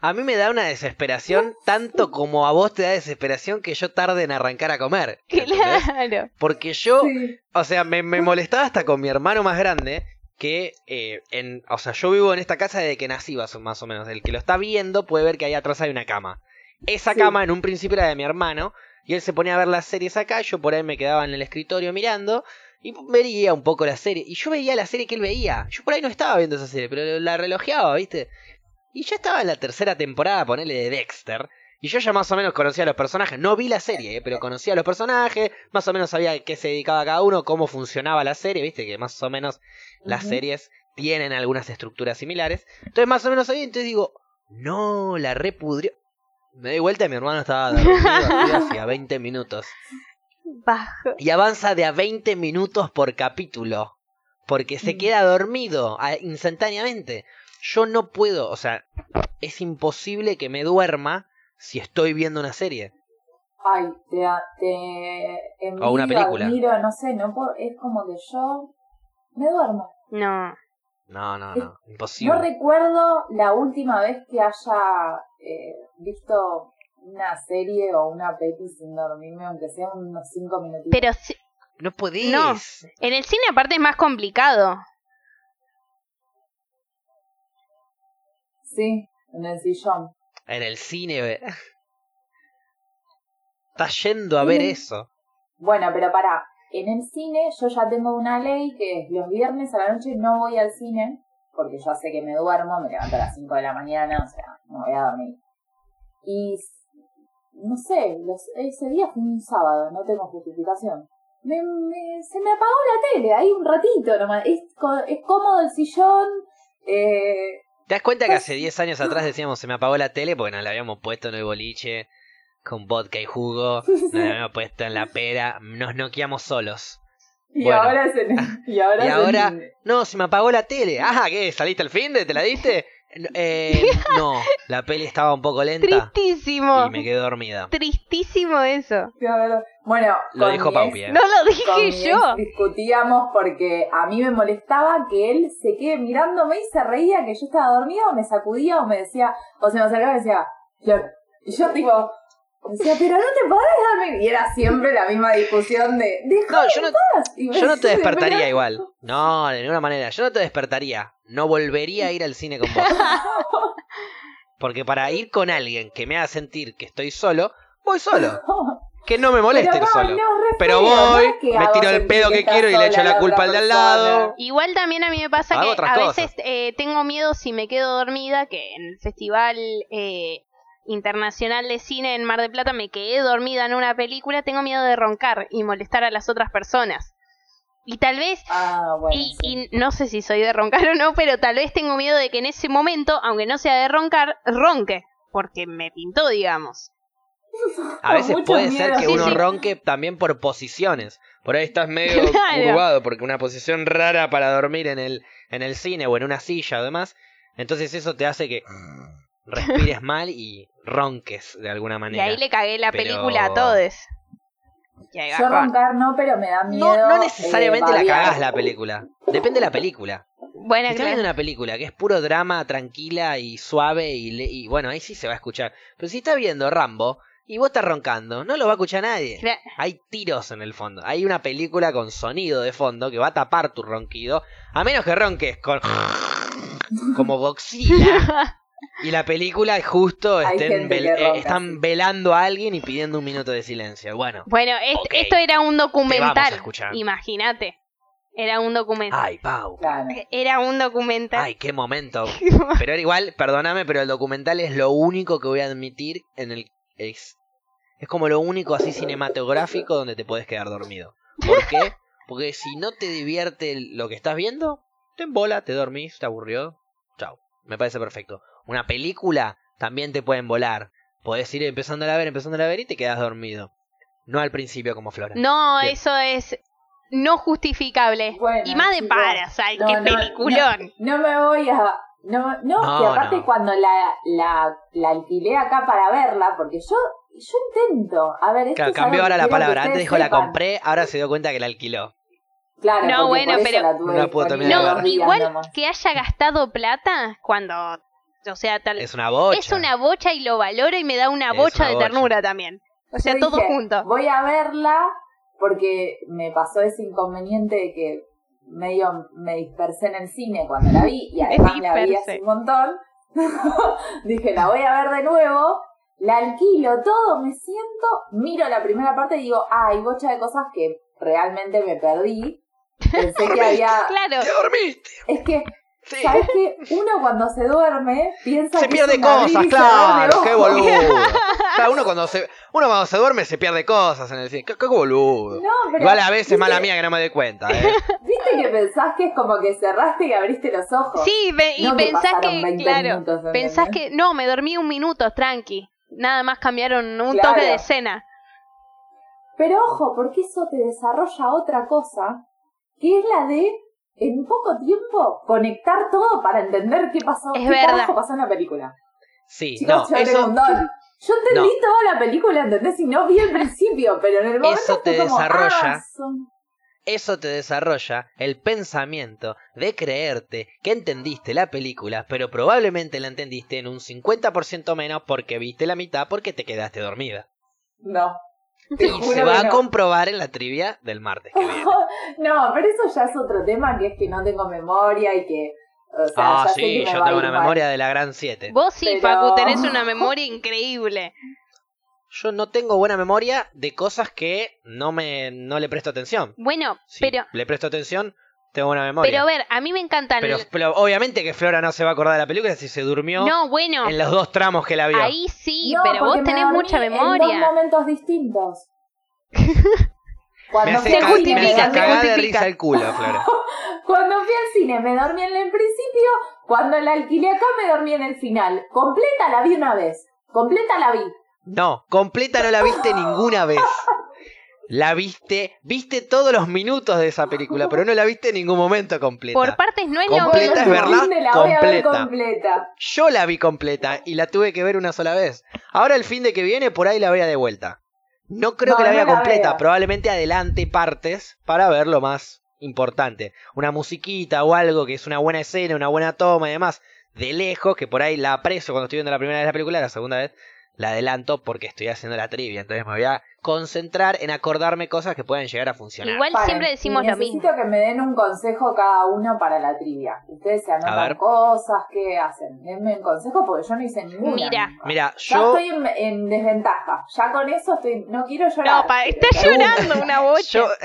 A mí me da una desesperación, tanto como a vos te da desesperación que yo tarde en arrancar a comer. ¿entendés? Claro. Porque yo, Sí. o sea, me, me molestaba hasta con mi hermano más grande, que, eh, en, o sea, yo vivo en esta casa desde que nací, más o- más o menos. El que lo está viendo puede ver que ahí atrás hay una cama. Esa Sí. cama en un principio era de mi hermano, y él se ponía a ver las series acá, yo por ahí me quedaba en el escritorio mirando, y veía un poco la serie. Y yo veía la serie que él veía. Yo por ahí no estaba viendo esa serie, pero la relojeaba, ¿viste? Y ya estaba en la tercera temporada, ponele, de Dexter. Y yo ya más o menos conocía a los personajes. No vi la serie, eh, pero conocía a los personajes. Más o menos sabía a qué se dedicaba cada uno, cómo funcionaba la serie. Viste que más o menos las series tienen algunas estructuras similares. Entonces más o menos sabía. Entonces digo, no, la repudrió. Me doy vuelta y mi hermano estaba hacía 20 minutos. Bajo. Y avanza de a 20 minutos por capítulo. Porque se Mm. queda dormido a- instantáneamente. Yo no puedo, o sea, es imposible que me duerma si estoy viendo una serie. Ay, te, te envidio, O una película. admiro, no sé, no puedo, es como que yo me duermo. No. No, no, no. No Imposible. recuerdo la última vez que haya eh, visto una serie o una peli sin dormirme, aunque sea unos cinco minutitos. Pero si- No podés. No. en el cine aparte es más complicado. Sí, en el sillón. En el cine. Estás yendo a ver eso. Bueno, pero para, en el cine yo ya tengo una ley que es los viernes a la noche no voy al cine, porque ya sé que me duermo, me levanto a las 5 de la mañana, o sea, no voy a dormir. Y, no sé, los, ese día fue un sábado, no tengo justificación. Me, me- se me apagó la tele, ahí un ratito nomás. Es, es cómodo el sillón, eh, ¿Te das cuenta que Pues- hace 10 años atrás decíamos se me apagó la tele porque nos la habíamos puesto en el boliche con vodka y jugo, nos la habíamos puesto en la pera, nos noqueamos solos. y Bueno. ahora es en, y ahora Y ahora- No, se me apagó la tele. Ah, ¿qué? ¿Saliste al fin de? ¿Te la diste? Eh, no, la peli estaba un poco lenta Tristísimo. y me quedé dormida. Tristísimo eso. Bueno, Lo dijo ¿eh? No lo dije yo. discutíamos porque a mí me molestaba que él se quede mirándome y se reía que yo estaba dormida o me sacudía o me decía, o se me acercaba y me decía, Flor. Y yo tipo, decía, pero no te podés dormir. Y era siempre la misma discusión de, No, yo no, yo no te despertaría igual. No, de ninguna manera. Yo no te despertaría. No volvería a ir al cine con vos. Porque para ir con alguien que me haga sentir que estoy solo, voy solo. Que no me moleste Pero solo. no, Pero no voy, me tiro el pedo que quiero y le echo la culpa al de al lado. Igual también a mí me pasa Hago que a cosas. veces eh, tengo miedo si me quedo dormida, que en el Festival eh, Internacional de Cine en Mar del Plata me quedé dormida en una película, tengo miedo de roncar y molestar a las otras personas. Y tal vez, Ah, bueno, y, sí. y no sé si soy de roncar o no, pero tal vez tengo miedo de que en ese momento, aunque no sea de roncar, ronque, porque me pintó, digamos. A veces puede ser que Sí, uno sí. ronque también por posiciones. Por ahí estás medio Claro. curvado porque una posición rara para dormir en el, en el cine o en una silla o demás. Entonces eso te hace que respires mal y ronques de alguna Y manera. ahí le cagué la Pero- película a todos. Y ahí Yo roncar no, pero me da miedo. No, no eh, necesariamente la babear. cagás la película. Depende de la película. Bueno, Si estás viendo una película que es puro drama, tranquila y suave y, le- y bueno, ahí sí se va a escuchar. Pero si estás viendo Rambo y vos estás roncando, no lo va a escuchar nadie. Hay tiros en el fondo. Hay una película con sonido de fondo que va a tapar tu ronquido. A menos que ronques con. como Godzilla. Y la película justo Hay estén vel- eh, ronca, están sí. velando a alguien y pidiendo un minuto de silencio. Bueno. Bueno, est- esto era un documental. Imagínate. Era un documental. Ay, Pau. Claro. Era un documental. Ay, qué momento. Pero era igual, perdóname, pero el documental es lo único que voy a admitir en el. Es, es como lo único así cinematográfico donde te puedes quedar dormido. ¿Por qué? Porque si no te divierte lo que estás viendo, te embola, te dormís, te aburrió. Chao. Me parece perfecto. Una película también te pueden volar. Podés ir empezando a ver, empezando a ver y te quedas dormido. No al principio como Flora. no, Bien. eso es no justificable. Bueno, y más de chicos, Parasite, no, qué no, peliculón. No me voy a. No, no, No, que aparte no. cuando la, la, la alquilé acá para verla, porque yo, yo intento. A ver, esto Claro, es cambió ahora la palabra. Antes dijo la compré, ahora se dio cuenta que la alquiló. Claro, No, bueno, pero- la tuve No la puedo No, igual nomás. que haya gastado plata cuando. O sea, tal. Es una bocha. Es una bocha y lo valoro y me da una Es bocha una de bocha. ternura también. O sea, Yo todo dije, junto. Voy a verla porque me pasó ese inconveniente de que medio me dispersé en el cine cuando la vi y además la vi dispersé. hace un montón. Dije, la voy a ver de nuevo, la alquilo todo, me siento, miro la primera parte y digo, ah, hay bocha de cosas que realmente me perdí. Pensé que había... Claro. ¡Te dormiste! Es que, Sí. ¿sabes qué? Uno cuando se duerme piensa Se que pierde cosas, claro, qué boludo. Claro, uno cuando se uno cuando se duerme se pierde cosas en el cine. Qué, qué boludo. No, pero, Igual a veces ¿viste? mala mía que no me doy cuenta, eh. ¿Viste que pensás que es como que cerraste y abriste los ojos? Sí, ve- y No pensás que, 20 claro, pensás que, no, me dormí un minuto, tranqui. Nada más cambiaron un Claro. toque de escena. Pero ojo, porque eso te desarrolla otra cosa, que es la de, en poco tiempo, conectar todo para entender qué pasó, Es qué verdad. carajo pasó en la película. Sí, Chicos, no, eso. Yo entendí toda la película, ¿entendés? Y no vi el principio, pero en el momento Eso te fue como, desarrolla. ah, son- Eso te desarrolla el pensamiento de creerte que entendiste la película, pero probablemente la entendiste en un 50% menos porque viste la mitad porque te quedaste dormida. No. Y se va a no. comprobar en la trivia del martes que viene. No, pero eso ya es otro tema, que es que no tengo memoria y que, o sea, Ah, sí, yo tengo una mal. memoria de la gran 7. Vos sí, Pero- Facu, tenés una memoria increíble. Yo no tengo buena memoria de cosas que no me no le presto atención. Bueno, Si pero, le presto atención, tengo buena memoria. pero a ver, a mí me encantan. Pero, pero obviamente que Flora no se va a acordar de la película si se durmió no, bueno, en los dos tramos que la vio. ahí sí, No, pero vos me tenés dormí mucha En dos memoria. momentos distintos. Cuando me fui hace, justifica, me se de risa el culo, Flora. cuando fui al cine me dormí en el principio, cuando la alquilé acá me dormí en el final. Completa la vi una vez. Completa la vi. No, completa no la viste ninguna vez. La viste, viste todos los minutos de esa película, pero no la viste en ningún momento completa. Por partes no es lo Completa es de la voy a ver completa. completa. Yo la vi completa y la tuve que ver una sola vez. Ahora el fin de que viene por ahí la vea de vuelta. No creo No, que la no vea la completa, probablemente adelante partes para ver lo más importante. Una musiquita o algo que es una buena escena, una buena toma y demás. De lejos, que por ahí la aprecio cuando estoy viendo la primera vez la película, la segunda vez la adelanto porque estoy haciendo la trivia. Entonces me voy a concentrar en acordarme cosas que puedan llegar a funcionar. Igual siempre decimos lo necesito mismo. que me den un consejo cada uno para la trivia. Ustedes se ver. anotan cosas, ¿qué hacen? Denme un consejo porque yo no hice ninguna. Mira. Mira, Ya yo, estoy en, en desventaja. Ya con eso estoy, no quiero llorar. No, pa, está llorando una bocha. yo...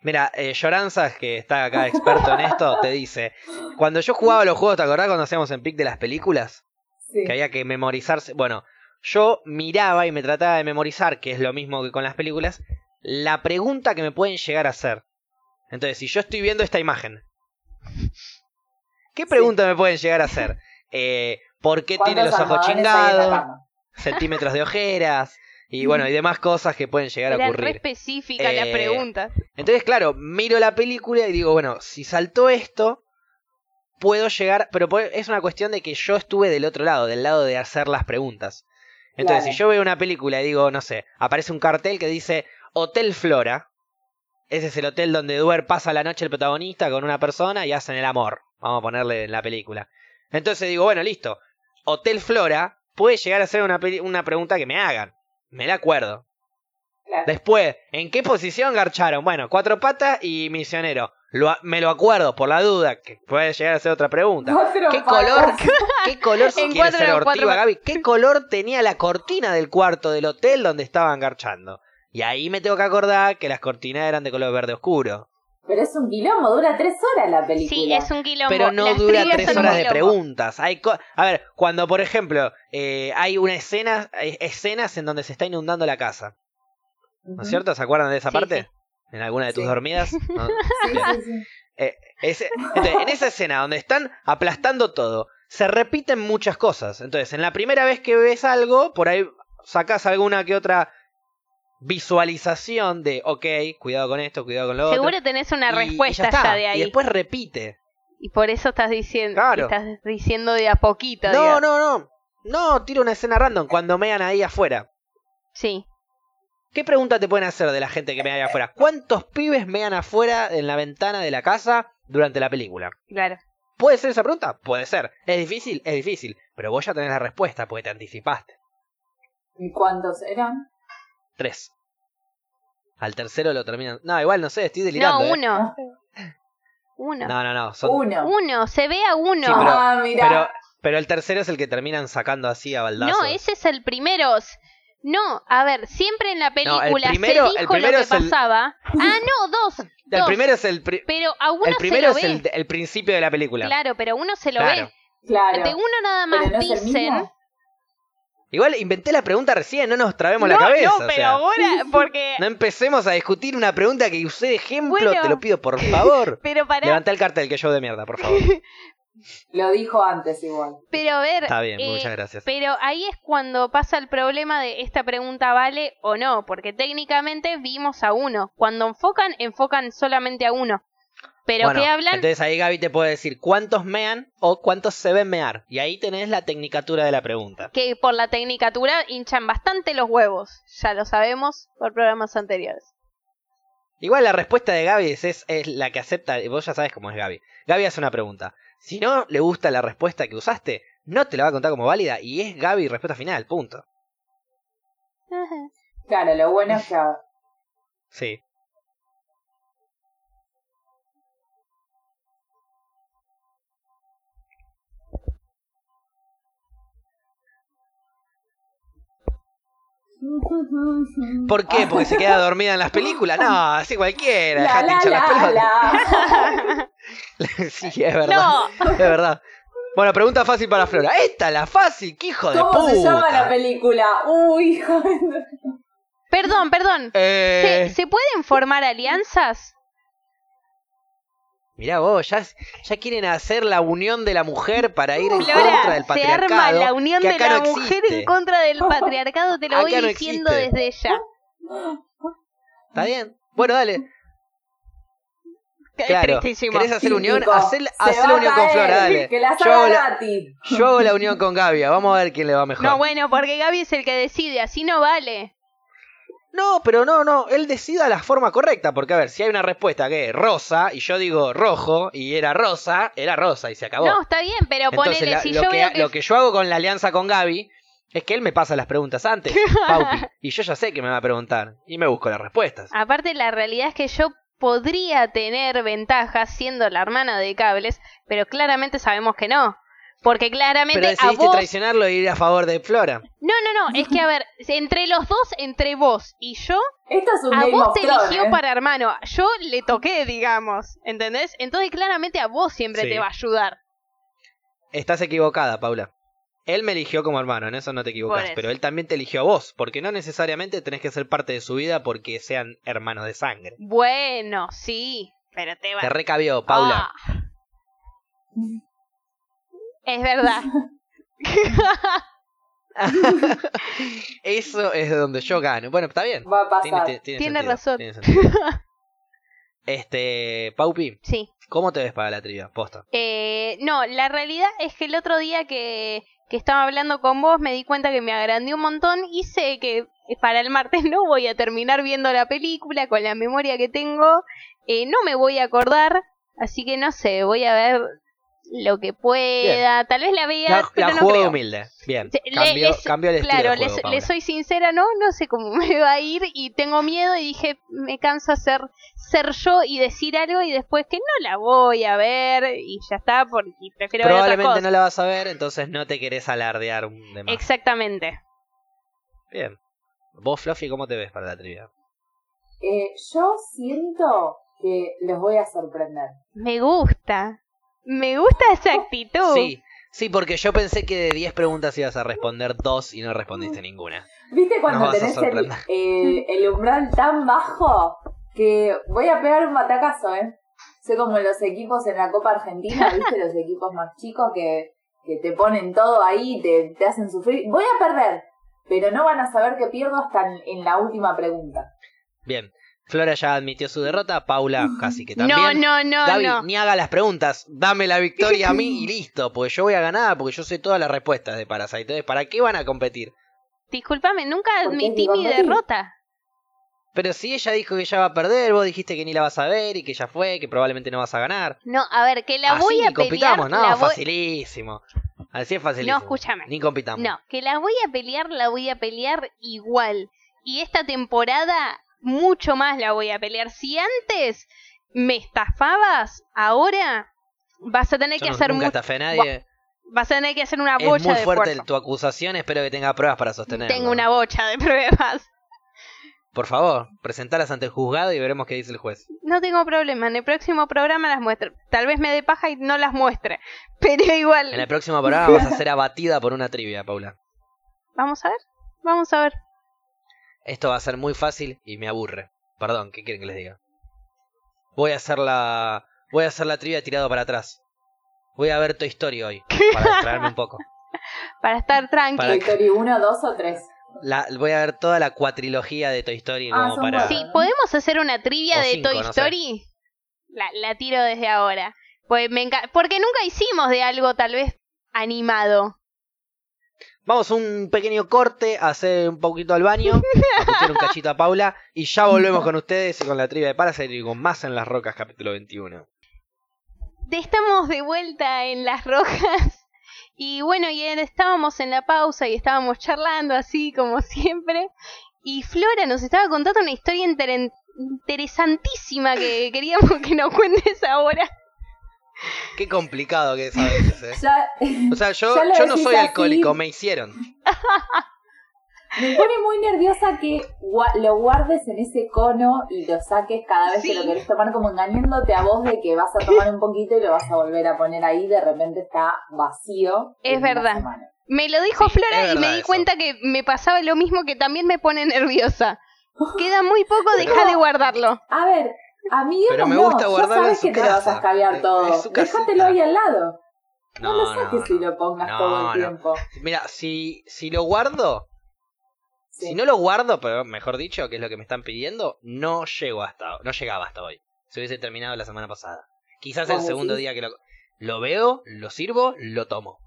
Mira, eh, Lloranzas, que está acá experto en esto, te dice, cuando yo jugaba a los juegos, ¿te acordás cuando hacíamos en pic de las películas? Sí. que había que memorizarse. Bueno, yo miraba y me trataba de memorizar, que es lo mismo que con las películas, la pregunta que me pueden llegar a hacer. Entonces, si yo estoy viendo esta imagen, ¿qué pregunta me pueden llegar a hacer? Eh, ¿Por qué tiene los ¿Cuántos ojos la chingados? Centímetros de ojeras. Y bueno, y demás cosas que pueden llegar a Eran re ocurrir. específicas las Eh, preguntas. Entonces, claro, miro la película y digo, bueno, si saltó esto, puedo llegar, pero es una cuestión de que yo estuve del otro lado, del lado de hacer las preguntas. Entonces, Claro. si yo veo una película y digo, no sé, aparece un cartel que dice Hotel Flora, ese es el hotel donde duer pasa la noche el protagonista con una persona y hacen el amor, vamos a ponerle en la película. Entonces digo, bueno, listo, Hotel Flora puede llegar a ser una, una pregunta que me hagan, me la acuerdo. Claro. Después, ¿en qué posición garcharon? Bueno, cuatro patas y misionero. Lo a- me lo acuerdo por la duda, que puede llegar a ser otra pregunta. Cuatro ¿Qué patas. color, qué color, si quiere cuatro Gaby, qué color tenía la cortina del cuarto del hotel donde estaban garchando? Y ahí me tengo que acordar que las cortinas eran de color verde oscuro. Pero es un quilombo, dura tres horas la película. Sí, es un quilombo. Pero no Las dura tres horas de preguntas. Hay co- a ver, cuando por ejemplo eh, hay una escena, hay escenas en donde se está inundando la casa, ¿no es cierto? ¿Se acuerdan de esa Sí, parte? sí. En alguna de tus Sí. dormidas. Eh, ese- entonces, en esa escena donde están aplastando todo, se repiten muchas cosas. Entonces, en la primera vez que ves algo, por ahí sacas alguna que otra visualización de, ok, cuidado con esto, cuidado con lo otro. Seguro tenés una respuesta ya de ahí. Y después repite. Y por eso estás diciendo, Claro. estás diciendo de a poquito. No, digamos. no, no. No, tiro una escena random cuando mean ahí afuera. Sí. ¿Qué pregunta te pueden hacer de la gente que mea ahí afuera? ¿Cuántos pibes mean afuera en la ventana de la casa durante la película? Claro. ¿Puede ser esa pregunta? Puede ser. ¿Es difícil? Es difícil. Pero vos ya tenés la respuesta porque te anticipaste. ¿Y cuántos eran? Tres. Al tercero lo terminan. No, igual no sé, estoy delirando. No, ¿eh? uno. Uno. No, no, no. son- Uno. Uno, se ve a uno. Sí, pero- ah, mira. Pero, pero el tercero es el que terminan sacando así a baldazo. no, ese es el primero. No, a ver, siempre en la No, el película primero- se el dijo primero lo que es el- pasaba. Ah, no, dos. El dos. primero es el, pri- Pero a uno el primero se es lo el, ve. el principio de la película. Claro, pero uno se lo Claro. ve. claro. De uno nada más no es el dicen. Igual inventé la pregunta recién, no nos trabemos la cabeza. no, o pero sea, ahora, porque. no empecemos a discutir una pregunta que usé de ejemplo, Bueno. te lo pido por favor. Pero para. Levanta el cartel, que yo de mierda, por favor. Lo dijo antes igual. Pero a ver. Está bien, eh, muchas gracias. Pero ahí es cuando pasa el problema de esta pregunta vale o no, porque técnicamente vimos a uno. Cuando enfocan, enfocan solamente a uno. Pero Bueno, que hablan. Entonces ahí Gaby te puede decir cuántos mean o cuántos se ven mear. Y ahí tenés la tecnicatura de la pregunta. que por la tecnicatura hinchan bastante los huevos. Ya lo sabemos por programas anteriores. Igual la respuesta de Gaby es, es, es la que acepta, y vos ya sabes cómo es Gaby. Gaby hace una pregunta. Si no le gusta la respuesta que usaste, no te la va a contar como válida y es Gaby respuesta final, punto. Claro, lo bueno es que Sí. ¿Por qué? ¿Porque se queda dormida en las películas? No, así cualquiera. La, la, hinchar las la, pelotas. la. sí, es verdad. no, Es verdad. Bueno, pregunta fácil para Flora. Esta la fácil, qué hijo de ¿Cómo puta. se llama la película? Uy, hijo de... perdón, perdón. Eh, ¿Se, se pueden formar alianzas? Mirá vos, ya, ya quieren hacer la unión de la mujer para ir en contra del se patriarcado. arma la unión de la no mujer en contra del patriarcado, te lo voy no diciendo existe. desde ya. ¿Está bien? Bueno, dale. Qué Claro. tristísimo. ¿Querés hacer unión? Hacé, Se la unión con Flora, dale. Que la Yo hago la, yo hago la unión con Gaby. Vamos a ver quién le va mejor. No, bueno, porque Gaby es el que decide, así no vale. No, pero no, no, él decida la forma correcta, porque a ver, si hay una respuesta que es rosa y yo digo rojo y era rosa, era rosa y se acabó. No, está bien, pero Entonces, ponele, la- si lo, yo que, veo que... lo que yo hago con la alianza con Gaby es que él me pasa las preguntas antes, Paupi, y yo ya sé que me va a preguntar y me busco las respuestas. Aparte, la realidad es que yo podría tener ventajas siendo la hermana de cables, pero claramente sabemos que no. Porque claramente Pero a decidiste vos... traicionarlo e ir a favor de Flora. No, no, no, es que a ver, entre los dos, entre vos y yo, Esto es un a vos of te Thrones, eligió ¿eh? para hermano, yo le toqué, digamos, ¿entendés? Entonces claramente a vos siempre Sí. te va a ayudar. Estás equivocada, Paula. Él me eligió como hermano, en eso no te equivocas, pero él también te eligió a vos, porque no necesariamente tenés que ser parte de su vida porque sean hermanos de sangre. Bueno, sí, pero te va... Te recabió, Paula. Ah. Es verdad. Eso es de donde yo gano. Bueno, está bien. Va a Tiene, pasar. tiene- tiene Tiene sentido, razón. tiene. Este, Paupi, Sí. ¿cómo te ves para la trivia? Posta. Eh, no, la realidad es que el otro día que, que estaba hablando con vos me di cuenta que me agrandé un montón y sé que para el martes no voy a terminar viendo la película con la memoria que tengo. Eh, no me voy a acordar, así que no sé, voy a ver lo que pueda. Tal vez la vea, La, pero la no juego creo. humilde. Bien. Cambió, les- el estilo Claro, del juego, les, les soy sincera, ¿no? No sé cómo me va a ir y tengo miedo y dije, me cansa ser, ser yo y decir algo y después que no la voy a ver y ya está, porque prefiero ver otra Probablemente cosa. no la vas a ver, entonces no te querés alardear un de más. Exactamente. Bien. Vos, Fluffy, ¿cómo te ves para la trivia? Eh, yo siento que los voy a sorprender. Me gusta. Me gusta esa actitud. Sí, sí, porque yo pensé que de 10 preguntas ibas a responder dos y no respondiste ninguna. ¿Viste cuando Nos vas a tenés el, el- el umbral tan bajo que voy a pegar un batacazo, eh? Soy como los equipos en la Copa Argentina, ¿viste? Los equipos más chicos que, que te ponen todo ahí, te, te hacen sufrir. Voy a perder, pero no van a saber que pierdo hasta en, en la última pregunta. Bien. Flora ya admitió su derrota, Paula casi que también. no, no, no, Gaby, no. ni haga las preguntas, dame la victoria a mí y listo, porque yo voy a ganar, porque yo sé todas las respuestas de Parasite. Entonces, ¿para qué van a competir? Disculpame, nunca ¿Por qué admití mi derrota. Pero si ella dijo que ya va a perder, vos dijiste que ni la vas a ver y que ya fue, que probablemente no vas a ganar. No, a ver, que la Así voy a ni compitamos, pelear. no, la voy- facilísimo. Así es facilísimo. No, escúchame. Ni compitamos. No, que la voy a pelear, la voy a pelear igual. Y esta temporada mucho más la voy a pelear. Si antes me estafabas, ahora vas a tener Yo que no- hacer nunca estafé vas a tener que hacer una Es bocha muy de fuerte esfuerzo. tu acusación, espero que tenga pruebas para sostenerlo. Tengo una bocha de pruebas. Por favor, presentalas ante el juzgado y veremos qué dice el juez. No tengo problema, en el próximo programa las muestro. Tal vez me dé paja y no las muestre. Pero igual. En el próximo programa vas a ser abatida por una trivia, Paula. Vamos a ver. Vamos a ver. Esto va a ser muy fácil y me aburre. Perdón, ¿qué quieren que les diga? Voy a hacer la. Voy a hacer la trivia tirado para atrás. Voy a ver Toy Story hoy. Para distraerme un poco. Para estar tranqui. Para- Toy Story 1, 2 o 3. La, voy a ver toda la cuatrilogía de Toy Story Ah, como para. Sí, ¿podemos hacer una trivia O de cinco, Toy no sé. Story? La, la tiro desde ahora. Pues me Porque nunca hicimos de algo tal vez animado. Vamos a un pequeño corte, a hacer un poquito al baño, a pusieron un cachito a Paula y ya volvemos con ustedes y con la trivia de Parasite y con más en las rocas capítulo 21. De- Estamos de vuelta en las rojas. Y bueno, y estábamos en la pausa y estábamos charlando así como siempre. Y Flora nos estaba contando una historia interesantísima que queríamos que nos cuentes ahora. Qué complicado que es a veces, ¿eh? Ya, O sea, yo, no soy así. alcohólico, me hicieron. me pone muy nerviosa que gua- lo guardes en ese cono y lo saques cada vez Sí. que lo querés tomar, como engañándote a vos de que vas a tomar un poquito y lo vas a volver a poner ahí, de repente está vacío. Es verdad. Me lo dijo Sí, Flora y me di eso. cuenta que me pasaba lo mismo que también me pone nerviosa. Queda muy poco, deja de guardarlo. A ver, amigo, Pero me no, gusta ya guardarlo en sabes su que te lo vas casa. a escabear Es- todo. es. Déjatelo ahí al lado. No, No, lo saques no, si lo pongas no, todo el no. tiempo. Mira, si, si lo guardo, Sí. si no lo guardo, pero mejor dicho, que es lo que me están pidiendo, no llego hasta, no llegaba hasta hoy. Se hubiese terminado la semana pasada. Quizás el ¿Vos segundo día que lo, lo veo, lo sirvo, lo tomo.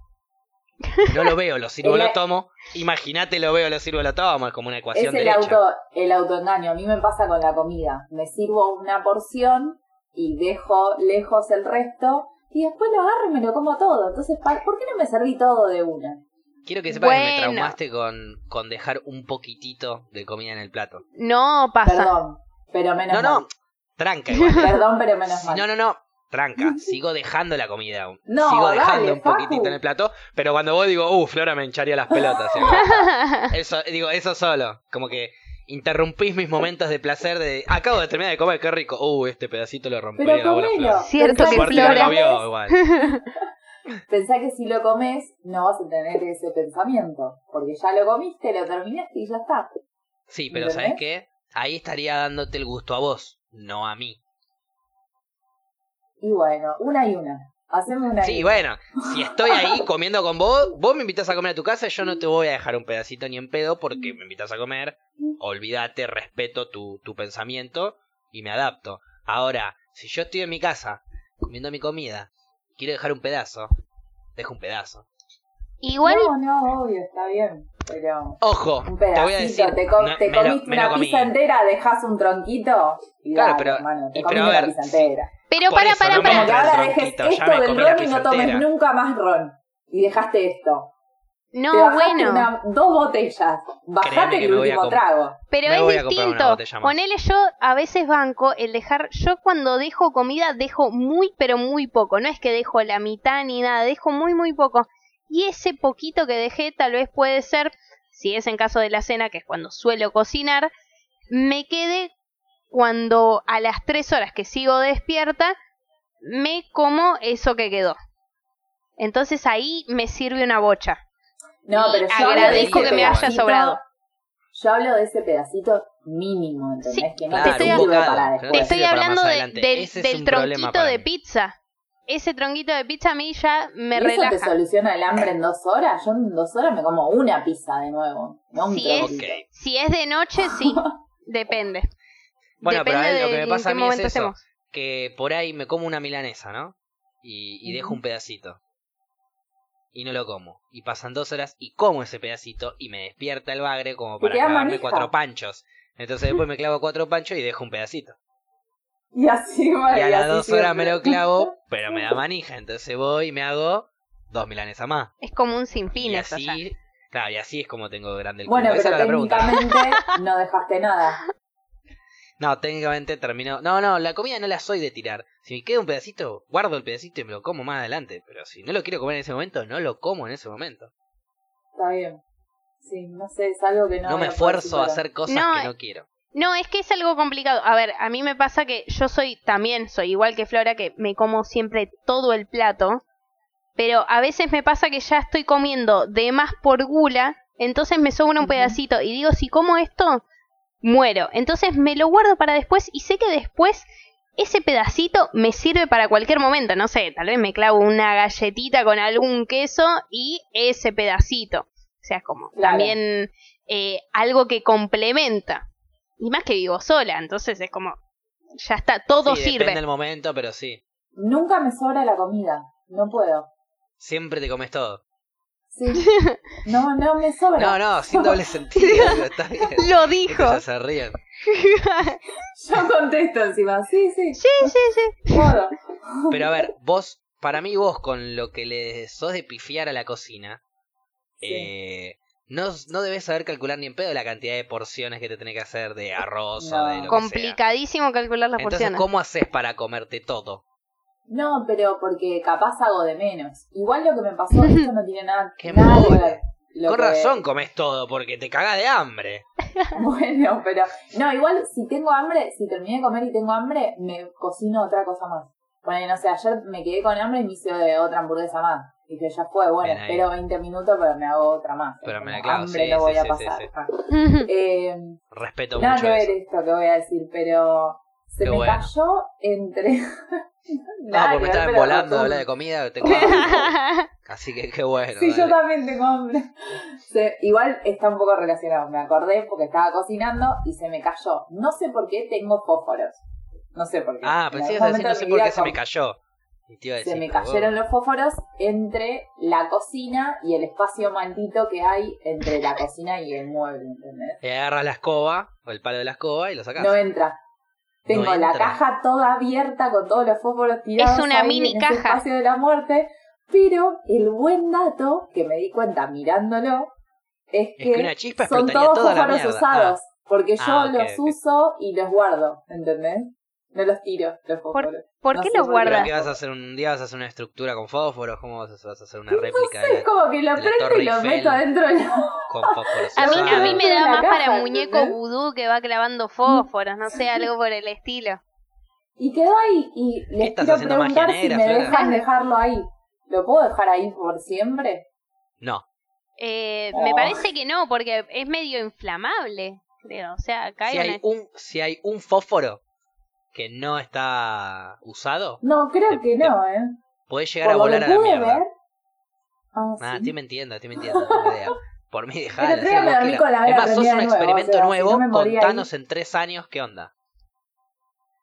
No lo veo, lo sirvo, El- lo tomo. Imagínate, lo veo, lo sirvo, lo tomo. Es como una Es ecuación el derecha. auto, el autoengaño. A mí me pasa con la comida. Me sirvo una porción y dejo lejos el resto y después lo agarro y me lo como todo. Entonces, ¿pa- ¿por qué no me serví todo de una? Quiero que sepas que me Bueno. traumaste con, con dejar un poquitito de comida en el plato. No pasa. Perdón, pero menos No, no, mal. tranca igual. Perdón, pero menos mal. No, no, no. Tranca, sigo dejando la comida aún. No, sigo dale, dejando un Facu. poquitito en el plato, pero cuando vos digo, uh, Flora me hincharía las pelotas. ¿sí? Eso, digo, eso solo. Como que interrumpís mis momentos de placer de. Acabo de terminar de comer, qué rico. Uh, este pedacito lo. Flora. Cierto que Flora- vio comes- igual. Pensá que si lo comes no vas a tener ese pensamiento. Porque ya lo comiste, lo terminaste y ya está. Sí, pero. ¿sabes qué? Ahí estaría dándote el gusto a vos, no a mí. Y bueno, una y una. Haceme una y Sí, una. bueno, si estoy ahí comiendo con vos, vos me invitas a comer a tu casa, yo no te voy a dejar un pedacito ni en pedo porque me invitas a comer. Olvídate, respeto tu, tu pensamiento y me adapto. Ahora, si yo estoy en mi casa comiendo mi comida, quiero dejar un pedazo, dejo un pedazo. Igual, No, no, obvio, está bien. Pero Ojo, un te pedacito. voy a decir, te, no, te comiste lo una comí. pizza entera, dejas un tronquito. Y Claro, dale, pero- hermano, te y- comiste pero a una ver, pizza sí. entera. Pero Por para, eso, para, no para. tronquito, ya esto del ron y no tomes nunca más ron. Y dejaste esto. No, bueno. una- dos botellas. Bajate el último trago. Pero Me es distinto. Ponele yo, a veces banco el dejar. Yo cuando dejo comida, dejo muy, pero muy poco. No es que dejo la mitad ni nada, dejo muy, muy poco. Y ese poquito que dejé, tal vez puede ser, si es en caso de la cena, que es cuando suelo cocinar, me quede cuando a las tres horas que sigo despierta, me como eso que quedó. Entonces ahí me sirve una bocha. No, Y pero yo agradezco que me haya sobrado. Yo hablo de ese pedacito mínimo, ¿entendés? Sí, que no claro, te estoy para Te estoy hablando de- del, Ese tronquito de mí. pizza. Ese tronquito de pizza a mí ya me ¿Y eso relaja. te soluciona el hambre en dos horas? Yo en dos horas me como una pizza de nuevo, no un Si es-. Si es de noche, sí. Depende. Bueno, pero a ver, lo que me pasa a mí es eso. estemos. que por ahí me como una milanesa, ¿no? Y, y dejo un pedacito. Y no lo como. Y pasan dos horas y como ese pedacito y me despierta el bagre como para clavarme manija. cuatro panchos. Entonces después me clavo cuatro panchos y dejo un pedacito. Y así, bueno, Y a las dos horas me lo clavo, pero me da manija. Entonces voy y me hago dos milanesas más. Es como un sinfín Y eso ya. así, claro, y así es como tengo grande el Bueno, culo. Esa pero era la pregunta. técnicamente no dejaste nada. No, técnicamente terminó. No, no, la comida no la soy de tirar. Si me queda un pedacito, guardo el pedacito y me lo como más adelante. Pero si no lo quiero comer en ese momento, no lo como en ese momento. Está bien. Sí, no sé, es algo que no. No, me esfuerzo a hacer cosas No, que no quiero. No, es que es algo complicado. A ver, a mí me pasa que yo soy también, soy igual que Flora, que me como siempre todo el plato. Pero a veces me pasa que ya estoy comiendo de más por gula, entonces me sobra un pedacito. Y digo, si como esto, muero. Entonces me lo guardo para después y sé que después ese pedacito me sirve para cualquier momento. No sé, tal vez me clavo una galletita con algún queso y ese pedacito. O sea, es como Claro. también eh, algo que complementa. Y más que vivo sola, entonces es como ya está, todo Sí, sirve. Depende del momento, pero sí. Nunca me sobra la comida. No puedo. Siempre te comes todo. Sí. No, no me sobra. No, no, sin doble sentido. digo, está bien. Lo dijo. Ya se ríen. Yo contesto encima. Sí, sí. Sí, sí, sí. Puedo. Pero a ver, vos, para mí vos con lo que le sos de pifiar a la cocina, Sí. eh, no, no debes saber calcular ni en pedo la cantidad de porciones que te tenés que hacer de arroz o de lo que sea. Complicadísimo calcular las Entonces, porciones. ¿cómo haces para comerte todo? No, pero porque capaz hago de menos. Igual lo que me pasó, esto no tiene nada, Qué nada que ver. Lo Con que- razón comes todo, porque te cagás de hambre. Bueno, pero no, igual si tengo hambre, si terminé de comer y tengo hambre, me cocino otra cosa más. Bueno, no sé, ayer me quedé con hambre y me hice de otra hamburguesa más. Dije, ya fue, bueno, Bien espero 20 minutos, pero me hago otra más. Pero Como me la hambre sí, no voy sí, a sí, pasar. sí, sí. Ah. Eh, Respeto nada mucho que ver eso. esto que voy a decir, pero se Qué me bueno. cayó entre... No, Nada porque estaban volando de hablar de comida, tengo hambre. Así que qué bueno. Sí, yo también tengo hambre. Se- igual está un poco relacionado. Me acordé porque estaba cocinando y se me cayó. No sé por qué tengo fósforos. No sé por qué. Ah, En pensé que algún ibas a decir, no sé por qué se me cayó. Decir, Se me cayeron los fósforos entre la cocina y el espacio maldito que hay entre la cocina y el mueble, ¿entendés? Y agarras la escoba, o el palo de la escoba, y lo sacás. No entra. Tengo No la caja toda abierta con todos los fósforos tirados. Es una ahí mini en ese caja. espacio de la muerte. Pero el buen dato que me di cuenta mirándolo es Es que, que una chispa son todos fósforos usados. Porque yo Ah, los uso y los guardo, ¿entendés? No los tiro, los fósforos. ¿Por No qué sé los por qué. ¿Pero guardas? qué vas a hacer? ¿Un día vas a hacer una estructura con fósforos? ¿Cómo vas a, vas a hacer una réplica de Es como que lo prendo y lo meto adentro de la... con fósforos? A mí, a mí me da más para muñeco vudú que va clavando fósforos, no sé, algo por el estilo. Y quedó ahí y les estás quiero haciendo magia preguntar negra, si me Flora? dejan dejarlo ahí. ¿Lo puedo dejar ahí por siempre? No. Eh, Me parece que no, porque es medio inflamable, creo. O sea, cae Si una- hay, un, si hay un fósforo que no está usado, No, creo Te- que te- no, ¿eh? podés llegar Por a volar a la mierda. ver... Ah, Ah, sí. estoy mintiendo, estoy mintiendo. no tengo idea. Por mí, dejala. El otro día hacé me lo que dormí quieras. con la Es vela más, sos un de nuevo, experimento o sea, si nuevo. no me moría ahí. Contanos en tres años qué onda.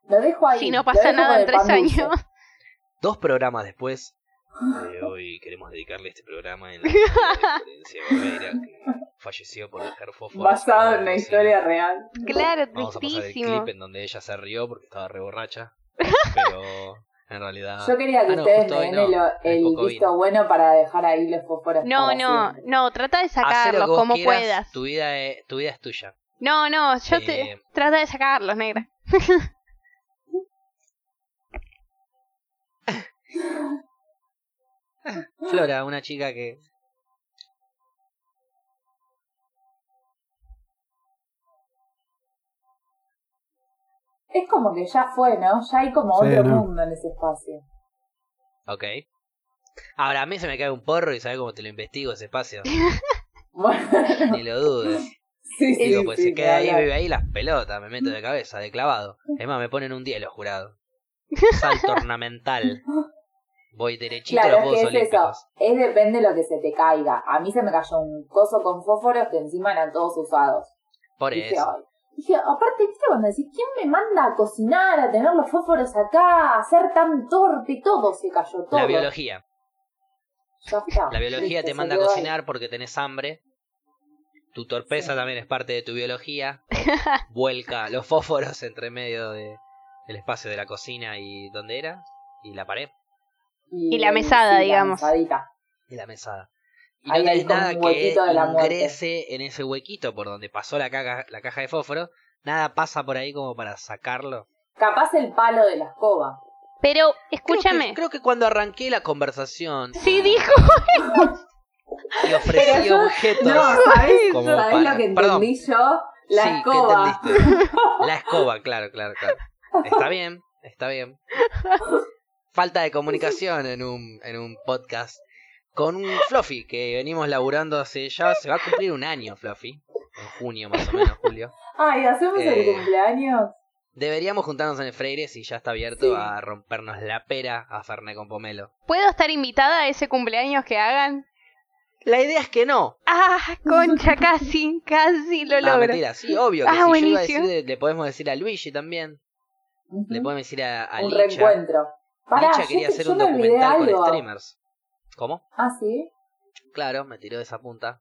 Lo dejo ahí. si no pasa nada en tres años. Dos programas después. Eh, hoy queremos dedicarle este programa en la de Florencia Barreira, que falleció por dejar fósforos. Basado en la una historia real. Claro, Vamos a pasar el tristísimo. clip en donde ella se rió porque estaba re borracha. Pero en realidad. Yo quería que Ah, no, ustedes me den no. el, el visto vino. bueno para dejar ahí los fósforos. No, no, siempre. no, trata de sacarlos como quieras, puedas. Tu vida, es, tu vida es tuya. No, no, yo te... Eh, Trata de sacarlos, negra. Flora, una chica que. Es como que ya fue, ¿no? Ya hay como Sí, otro no. mundo en ese espacio. Ok. Ahora, a mí se me cae un porro y sabes cómo te lo investigo ese espacio. Bueno, Ni lo dudes. sí, sí, Digo, pues sí, se queda ahí, vive ahí las pelotas, me meto de cabeza, de clavado. Es más, me ponen un día los jurados. Salto ornamental. Voy derechito a Claro, los es Juegos es eso. Olímpicos. Es depende de lo que se te caiga. A mí se me cayó un coso con fósforos que encima eran todos usados. Por Dije, eso. ay. Dije, aparte, ¿viste cuando decís, ¿quién me manda a cocinar, a tener los fósforos acá, a ser tan torpe? Todo se cayó, todo. La biología. Ya está. La biología te manda a ahí. cocinar porque tenés hambre. Tu torpeza Sí. también es parte de tu biología. Vuelca los fósforos entre medio de, del espacio de la cocina y donde era. Y la pared Y la mesada, sí, la y digamos. mesadita. la mesada. Y Ahí no hay nada un que de la ingrese en ese huequito por donde pasó la caja, la caja de fósforo. Nada pasa por ahí como para sacarlo. Capaz el palo de la escoba. Pero, Creo que- escúchame. Creo que, cuando arranqué la conversación Sí, dijo. y ofrecí Pero yo- objetos. No, ¿sabés, Como ¿sabés para- lo que Perdón. entendí yo? La sí, escoba. ¿qué entendiste? La escoba, claro, claro, claro. Está bien, está bien. Falta de comunicación en un, en un podcast con un Fluffy que venimos laburando hace ya, se va a cumplir un año, Fluffy. En junio más o menos, julio. Ay, ¿hacemos Eh, el cumpleaños? Deberíamos juntarnos en el Freire si ya está abierto Sí. a rompernos la pera a Fernet con pomelo. ¿Puedo estar invitada a ese cumpleaños que hagan? La idea es que no. Ah, concha, casi, casi lo No, logro. mentira, sí, obvio que Ah. Yo iba a buenísimo. decir, de- le podemos decir a Luigi también. Le podemos decir a, a Un Licha. reencuentro. Pará, Licha quería te- hacer un documental con streamers. ¿Cómo? Ah, sí. Claro, me tiró de esa punta.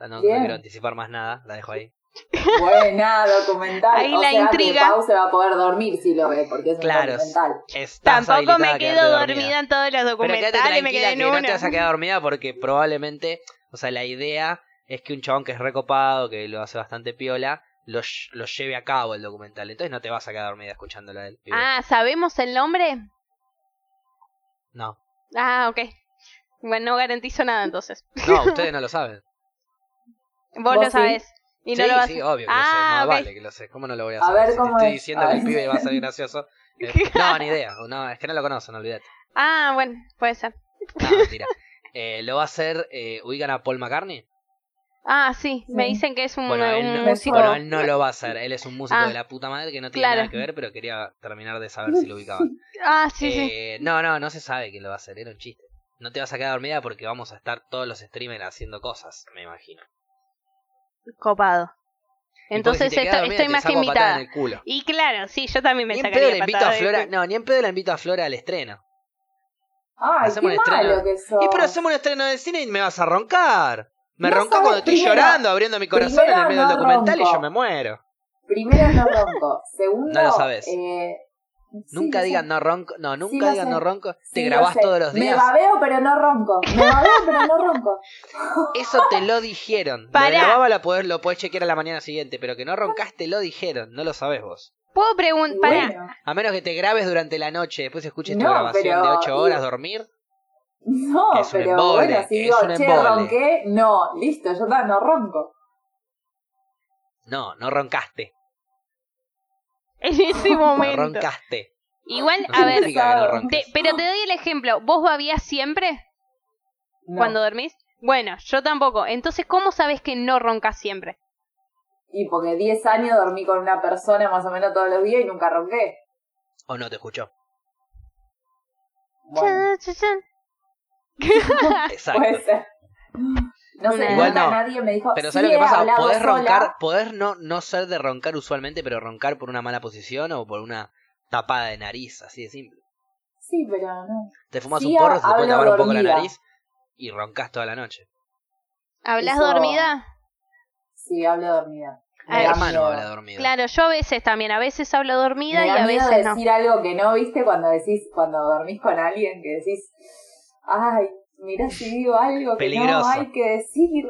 No, quiero anticipar más nada, la dejo ahí. Buena, documental. Ahí o la sea intriga. que Pau se va a poder dormir si lo ve, porque es Claro, un documental. Estás Tampoco me a quedo dormida. en todos los Pero documentales, me quedé en que no te vas a quedar dormida porque probablemente, o sea, la idea es que un chabón que es recopado, que lo hace bastante piola, lo, lo lleve a cabo el documental. Entonces no te vas a quedar dormida escuchándolo a él. Ah, ¿sabemos el nombre? No. Ah, ok. Bueno, no garantizo nada entonces. No, ustedes no lo saben. Vos, ¿Vos lo sí? sabes. Y no sí, lo vas sí, obvio que Ah, lo sé. No, ok. vale que lo sé. ¿Cómo no lo voy a A saber? ver, si te ¿cómo estoy es? diciendo que Ay. el pibe va a ser gracioso. eh, no, ni idea. No, es que no lo conocen, olvídate. Ah, bueno, puede ser. No, mentira. Eh, lo va a hacer, eh, ubican a Paul McCartney. Ah, sí, me dicen que es un, Bueno, él un no, músico. bueno, él no lo va a hacer. Él es un músico Ah. de la puta madre que no tiene Claro. nada que ver, pero quería terminar de saber si lo ubicaban. Ah, sí, sí. Eh, No, no, no se sabe quién lo va a hacer. Era un chiste. No te vas a quedar dormida porque vamos a estar todos los streamers haciendo cosas, me imagino. Copado. Entonces si dormida, estoy más que invitada. en el culo. Y claro, sí, yo también me Ni en pedo sacaría la invito a de Flora, no, ni en pedo la invito a Flora al estreno. Ay, Hacemos qué un estreno. malo que sos. Y pero hacemos un estreno de cine y me vas a roncar. Me No sabes, cuando estoy primero- llorando, abriendo mi corazón en el medio no del documental y ronco. yo me muero. Primero no ronco. Segundo, No lo sabes. eh, sí, nunca lo digan no ronco. No, nunca Sí lo digan sé. no ronco. Te Sí, lo grabás todos los días. Me babeo, pero no ronco. Me babeo, pero no ronco. Eso te lo dijeron. Lo Pará. la baba la podés, lo podés chequear a la mañana siguiente, pero que no roncaste lo dijeron, no lo sabés vos. Puedo preguntar. Bueno, A menos que te grabes durante la noche, después escuches tu grabación pero- de 8 horas dormir. no, Es un pero embole, bueno, si es digo, che, embole". ronqué, no, listo, yo no ronco. No, no roncaste. En ese No momento. roncaste. Igual, No a ver, no te- pero te doy el ejemplo. ¿Vos babías siempre No. cuando dormís? Bueno, yo tampoco. Entonces, ¿cómo sabes que no roncas siempre? Y porque 10 años dormí con una persona más o menos todos los días y nunca ronqué. ¿O no te escuchó? Bueno. Exacto. puede ser. No sé, Igual nunca no. nadie me dijo. Pero sí ¿sabes lo que pasa? Podés sola. roncar, podés no, no ser de roncar usualmente, pero roncar por una mala posición o por una tapada de nariz, así de simple. Sí, pero no. Te fumas Sí, un porro, se te puede tapar un poco la dormida. nariz y roncas toda la noche. ¿Hablas Eso- dormida? Sí, hablo dormida. Mi hermano habla dormido. Claro, yo a veces también. A veces hablo dormida Me y a veces no. decir algo que no viste cuando decís, cuando dormís con alguien, que decís, ay, mirá si digo algo que Peligroso. no hay que decir.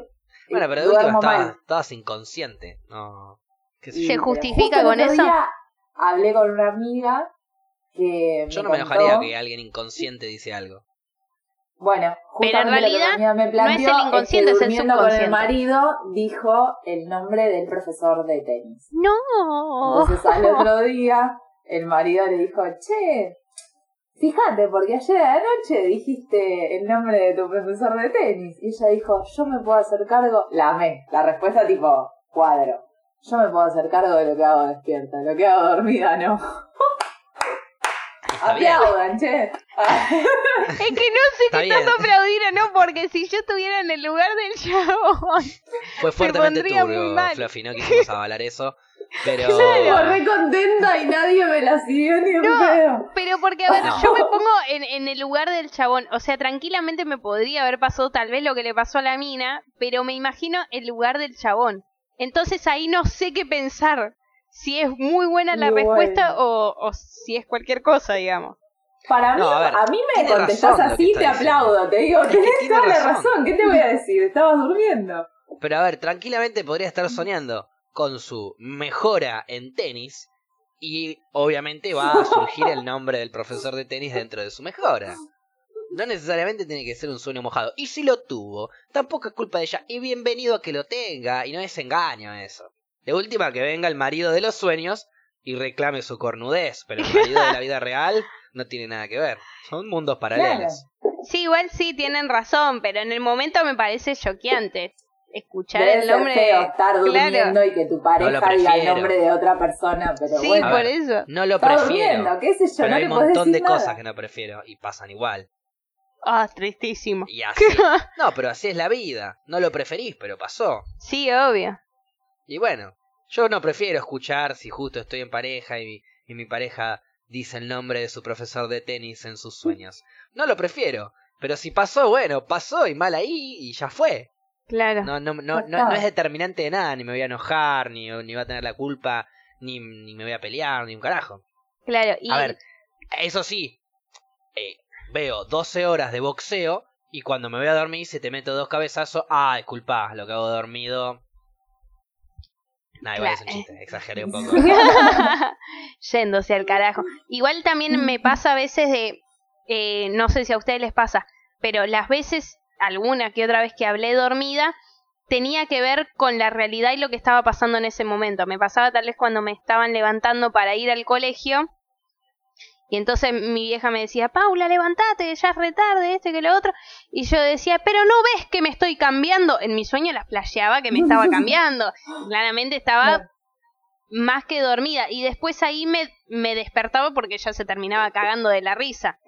Bueno, pero de última estabas, inconsciente. No. ¿Qué sé Y- yo? ¿Se justifica con eso? día Hablé con una amiga que Yo no me contó- enojaría que alguien inconsciente dice algo. Bueno, Pero en justamente lo que realidad, me no es planteó el inconsciente, que es el durmiendo con el subconsciente. marido dijo el nombre del profesor de tenis. No. Entonces al otro día el marido le dijo, che, fíjate, porque ayer la noche dijiste el nombre de tu profesor de tenis. Y ella dijo, yo me puedo hacer cargo, la amé, la respuesta tipo cuadro. Yo me puedo hacer cargo de lo que hago despierta, lo que hago dormida no. Aplaudan, che. Es que no sé Está si tanto aplaudir o no, porque si yo estuviera en el lugar del chabón. Fue fuertemente pondría muy turbio, mal. Fluffy, no quisimos avalar eso. Pero. Estuvo re contenta y nadie me la siguió ni No. pedo. Pero porque, a ver, No. yo me pongo en, en el lugar del chabón. O sea, tranquilamente me podría haber pasado tal vez lo que le pasó a la mina, pero me imagino el lugar del chabón. Entonces ahí no sé qué pensar. Si es muy buena la respuesta bueno. o, o si es cualquier cosa, digamos. Para mí, No, a ver, a, mí me contestás así, te diciendo. aplaudo. Te digo, Es que tenés toda la razón. razón. ¿Qué te voy a decir? Estabas durmiendo. Pero a ver, tranquilamente podría estar soñando con su mejora en tenis y obviamente va a surgir el nombre del profesor de tenis dentro de su mejora. No necesariamente tiene que ser un sueño mojado. Y si lo tuvo, tampoco es culpa de ella. Y bienvenido a que lo tenga. Y no es engaño eso. De última, que venga el marido de los sueños y reclame su cornudez. Pero el marido de la vida real no tiene nada que ver. Son mundos paralelos. Sí, igual sí tienen razón, pero en el momento me parece choqueante escuchar Debe el ser nombre. feo estar Claro. durmiendo y que tu pareja diga el nombre de otra persona. Pero Sí, bueno, por eso. No lo prefiero. durmiendo, qué sé yo, Pero no hay un montón de cosas que no prefiero y pasan igual. Ah, tristísimo. Y así. No, pero así es la vida. No lo preferís, pero pasó. Sí, obvio. Y bueno, yo no prefiero escuchar si justo estoy en pareja y mi, y mi pareja dice el nombre de su profesor de tenis en sus sueños. No lo prefiero, pero si pasó, bueno, pasó y mal ahí y ya fue. Claro. No, no, no, no, no es determinante de nada, ni me voy a enojar, ni, ni voy a tener la culpa, ni, ni me voy a pelear, ni un carajo. Claro, y A ver, eso sí, eh, veo 12 horas de boxeo y cuando me voy a dormir se te meto dos cabezazos. Ah, disculpa, lo que hago dormido. Nah, igual es un Claro. chiste, exageré un poco. yéndose al carajo. Igual también me pasa a veces de, eh, no sé si a ustedes les pasa, pero las veces, alguna que otra vez que hablé dormida, tenía que ver con la realidad y lo que estaba pasando en ese momento. Me pasaba tal vez cuando me estaban levantando para ir al colegio. Y entonces mi vieja me decía, Paula, levantate, ya es retarde, este que lo otro. Y yo decía, pero no ves que me estoy cambiando. En mi sueño la flasheaba que me estaba cambiando. Claramente estaba más que dormida. Y después ahí me, me despertaba porque ya se terminaba cagando de la risa.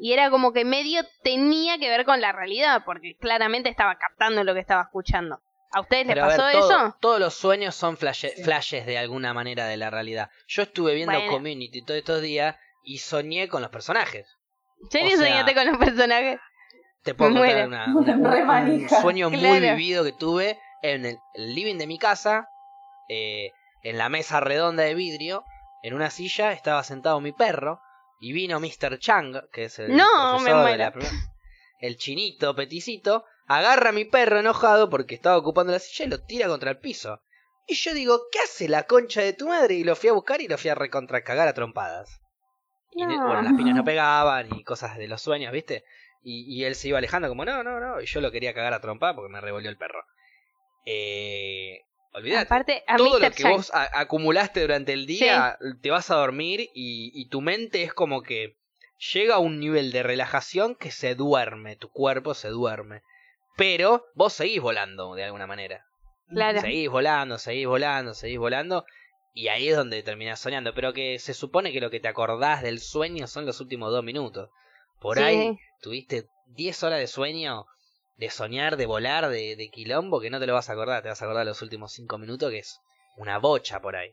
Y era como que medio tenía que ver con la realidad, porque claramente estaba captando lo que estaba escuchando. ¿A ustedes les Pero a ver, pasó todo- eso? todos los sueños son flashe- Sí. flashes de alguna manera de la realidad. Yo estuve viendo Bueno. Community todos estos días y soñé con los personajes. ¿En serio o sea, soñaste con los personajes? Te puedo Me contar una- una- un sueño muy vivido que tuve en el living de mi casa, eh, en la mesa redonda de vidrio, en una silla estaba sentado mi perro y vino Mr. Chang, que es el No, profesor me de la el chinito peticito, agarra a mi perro enojado porque estaba ocupando la silla y lo tira contra el piso. Y yo digo, ¿qué hace la concha de tu madre? Y lo fui a buscar y lo fui a recontracagar a trompadas. Y No. bueno, las piñas no pegaban y cosas de los sueños, ¿viste? Y, y él se iba alejando como, no, no, no. Y yo lo quería cagar a trompar porque me revolvió el perro. Eh, olvídate. Aparte, a Todo lo que vos acumulaste durante el día, te vas a dormir y, y tu mente es como que llega a un nivel de relajación que se duerme, tu cuerpo se duerme. Pero vos seguís volando de alguna manera. Claro. Seguís volando, seguís volando, seguís volando. Y ahí es donde terminás soñando. Pero que se supone que lo que te acordás del sueño son los últimos dos minutos. Por Sí. ahí tuviste 10 horas de sueño, de soñar, de volar, de, de quilombo, que no te lo vas a acordar. Te vas a acordar los últimos 5 minutos, que es una bocha por ahí.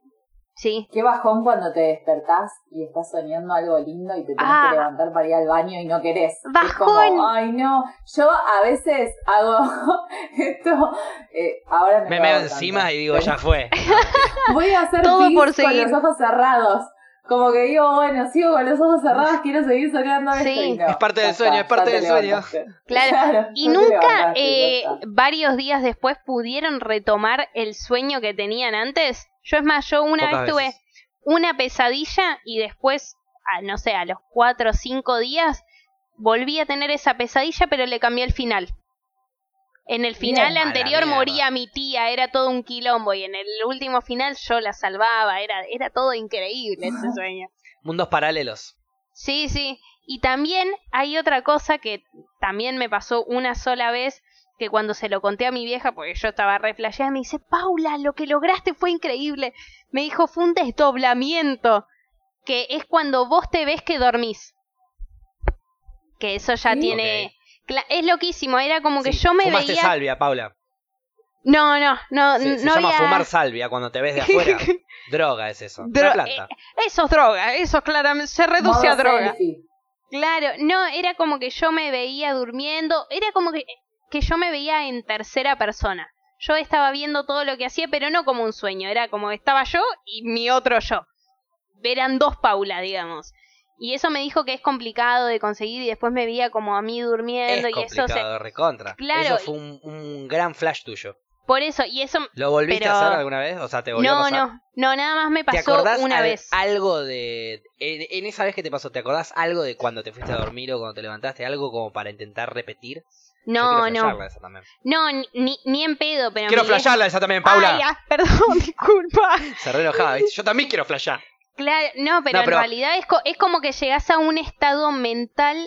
Sí. Qué bajón cuando te despertás y estás soñando algo lindo y te tenés Ah. que levantar para ir al baño y no querés. Es Bajón. como, ay no. Yo a veces hago esto. eh, ahora no Me meo hago encima tanto, y digo, ya fue. Voy a hacer Todo pis por con seguir. los ojos cerrados. Como que digo, bueno, sigo con los ojos cerrados, quiero seguir soñando esto Sí. y no, Es parte del sueño, es parte del sueño. Claro. Y nunca, eh, varios días después, pudieron retomar el sueño que tenían antes. Yo, es más, yo una Pocas vez tuve veces. una pesadilla y después, a, no sé, a los cuatro o cinco días, volví a tener esa pesadilla, pero le cambié el final. En el final anterior moría mi tía, era todo un quilombo, y en el último final yo la salvaba, era, era todo increíble ese sueño. Mundos paralelos. Sí, sí. Y también hay otra cosa que también me pasó una sola vez, que cuando se lo conté a mi vieja, porque yo estaba re flasheada, me dice, Paula, lo que lograste fue increíble. Me dijo, fue un desdoblamiento, que es cuando vos te ves que dormís. Que eso ya Sí. tiene... Es loquísimo, era como que Sí, yo me Fumaste veía... salvia, Paula. No, no, no, Se, se no llama había... fumar salvia cuando te ves de afuera. Droga es eso. Dro- Una planta. Eso es droga, eso claramente se reduce Modo a droga. selfie. Claro, no, era como que yo me veía durmiendo, era como que, que yo me veía en tercera persona. Yo estaba viendo todo lo que hacía, pero no como un sueño, era como estaba yo y mi otro yo. Eran dos Paula, digamos. Y eso me dijo que es complicado de conseguir y después me veía como a mí durmiendo Es y eso se... complicado, recontra. Claro, Eso fue un, un gran flash tuyo. Por eso, y eso... ¿Lo volviste Pero- a hacer alguna vez? O sea, ¿te volvió a No, pasar? no, no, nada más me ¿Te pasó acordás una al- vez. algo de... En, en esa vez que te pasó, ¿te acordás algo de cuando te fuiste a dormir o cuando te levantaste? ¿Algo como para intentar repetir? No, no, esa también. no, ni, ni en pedo, pero... Quiero flashearla esa también, Paula. Ay, ah, perdón, disculpa. Se re enojaba, ¿viste? Yo también quiero flashear. Claro, no, pero, No, pero- en realidad es, co- es como que llegás a un estado mental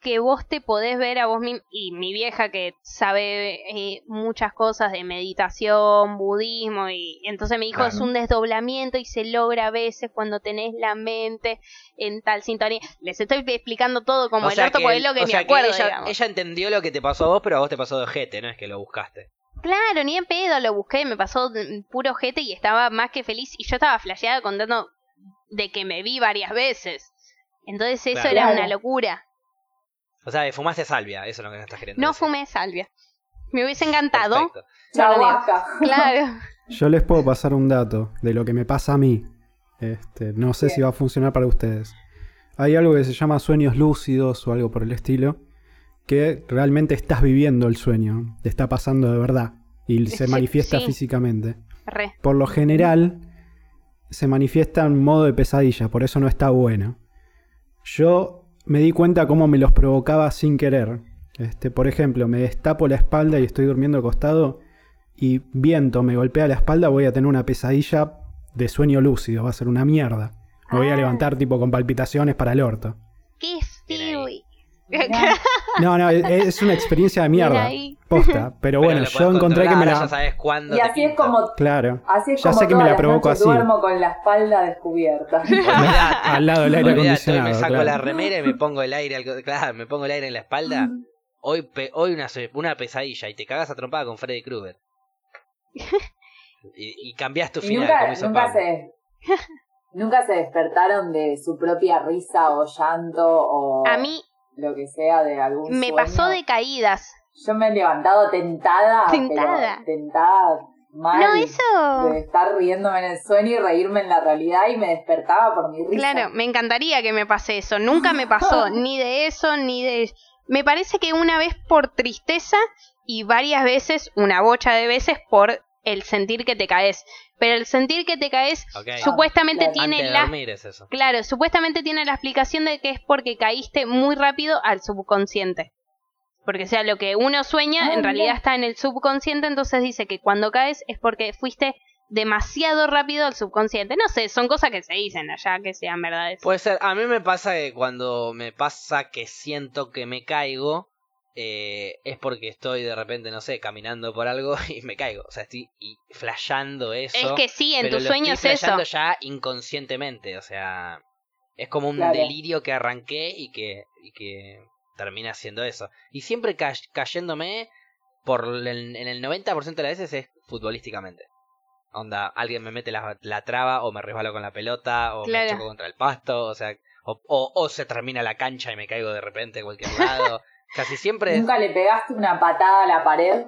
que vos te podés ver a vos mismo. Y mi vieja que sabe eh, muchas cosas de meditación, budismo, y entonces me dijo Claro. es un desdoblamiento y se logra a veces cuando tenés la mente en tal sintonía. Les estoy explicando todo como O el orto que- porque es lo que me acuerdo, ella, ella entendió lo que te pasó a vos, pero a vos te pasó de ojete, no es que lo buscaste. Claro, ni en pedo lo busqué, me pasó mm, puro jete y estaba más que feliz. Y yo estaba flasheada contando de que me vi varias veces. Entonces eso Claro. era una locura. O sea, fumaste salvia, eso es lo que me estás queriendo No decir. fumé salvia. Me hubiese encantado. No lo. Claro. Yo les puedo pasar un dato de lo que me pasa a mí. Este, no sé Bien. si va a funcionar para ustedes. Hay algo que se llama sueños lúcidos o algo por el estilo, que realmente estás viviendo el sueño, te está pasando de verdad y se manifiesta sí. físicamente. Re. Por lo general se manifiesta en modo de pesadilla, por eso no está bueno. Yo me di cuenta cómo me los provocaba sin querer. Este, por ejemplo, me destapo la espalda y estoy durmiendo acostado y viento me golpea la espalda, voy a tener una pesadilla de sueño lúcido, va a ser una mierda. Me voy a Ah. levantar tipo con palpitaciones para el orto. Qué. Mirá. No, no, es, una experiencia de mierda. Posta. Pero bueno, yo encontré que me la. Ya sabes cuándo Y así es como, Claro. así es Ya como sé que me la provoco así. duermo con la espalda descubierta. Olvidate. Al lado del aire acondicionado. me saco claro. la remera y me pongo el aire, al- claro, me pongo el aire en la espalda. Hoy, pe- hoy una, una pesadilla y te cagas a trompada con Freddy Krueger. Y, y cambias tu Y final, nunca, como hizo nunca se, nunca se despertaron de su propia risa o llanto o A mí lo que sea de algún me sueño. pasó de caídas. Yo me he levantado tentada, Tentada. pero tentada mal No, eso. de estar riéndome en el sueño y reírme en la realidad y me despertaba por mi risa. Claro, me encantaría que me pase eso. Nunca me pasó ni de eso ni de... Me parece que una vez por tristeza y varias veces, una bocha de veces por el sentir que te caes. Pero el sentir que te caes supuestamente claro. tiene la... dormir es eso. Claro, supuestamente tiene la explicación de que es porque caíste muy rápido al subconsciente. Porque, o sea, lo que uno sueña Ah, en realidad está en el subconsciente, entonces dice que cuando caes es porque fuiste demasiado rápido al subconsciente. No sé, son cosas que se dicen allá que sean verdades. Puede ser, a mí me pasa que cuando me pasa que siento que me caigo, eh, es porque estoy de repente, no sé, caminando por algo y me caigo. O sea, estoy y flasheando eso. es que sí, en tus sueños estoy eso. ya inconscientemente, o sea, es como un Claro. delirio que arranqué y que, y que termina siendo eso. Y siempre ca- cayéndome por el, en el 90% de las veces es futbolísticamente. Onda, alguien me mete la, la traba o me resbalo con la pelota o Claro. me choco contra el pasto, o sea, o, o, o se termina la cancha y me caigo de repente en cualquier lado. Casi siempre es... ¿Nunca le pegaste una patada a la pared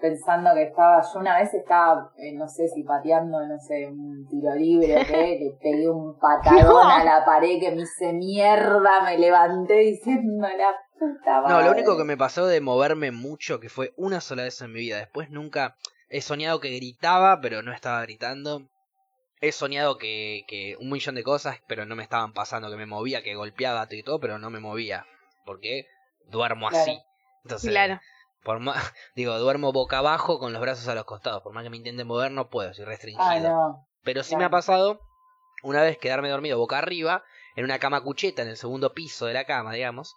pensando que estaba, yo una vez estaba, eh, no sé si pateando, no sé, un tiro libre o qué, le pegué un patadón No. a la pared que me hice mierda, me levanté diciendo la puta madre. No, lo único que me pasó de moverme mucho, que fue una sola vez en mi vida. Después nunca he soñado que gritaba, pero no estaba gritando. He soñado que, que un millón de cosas, pero no me estaban pasando, que me movía, que golpeaba y todo, pero no me movía. Porque duermo Claro. así. Entonces, Claro. por más, digo, duermo boca abajo con los brazos a los costados. Por más que me intente mover, no puedo, estoy restringido. Ah, no. Pero sí Claro. me ha pasado una vez quedarme dormido boca arriba en una cama cucheta en el segundo piso de la cama, digamos,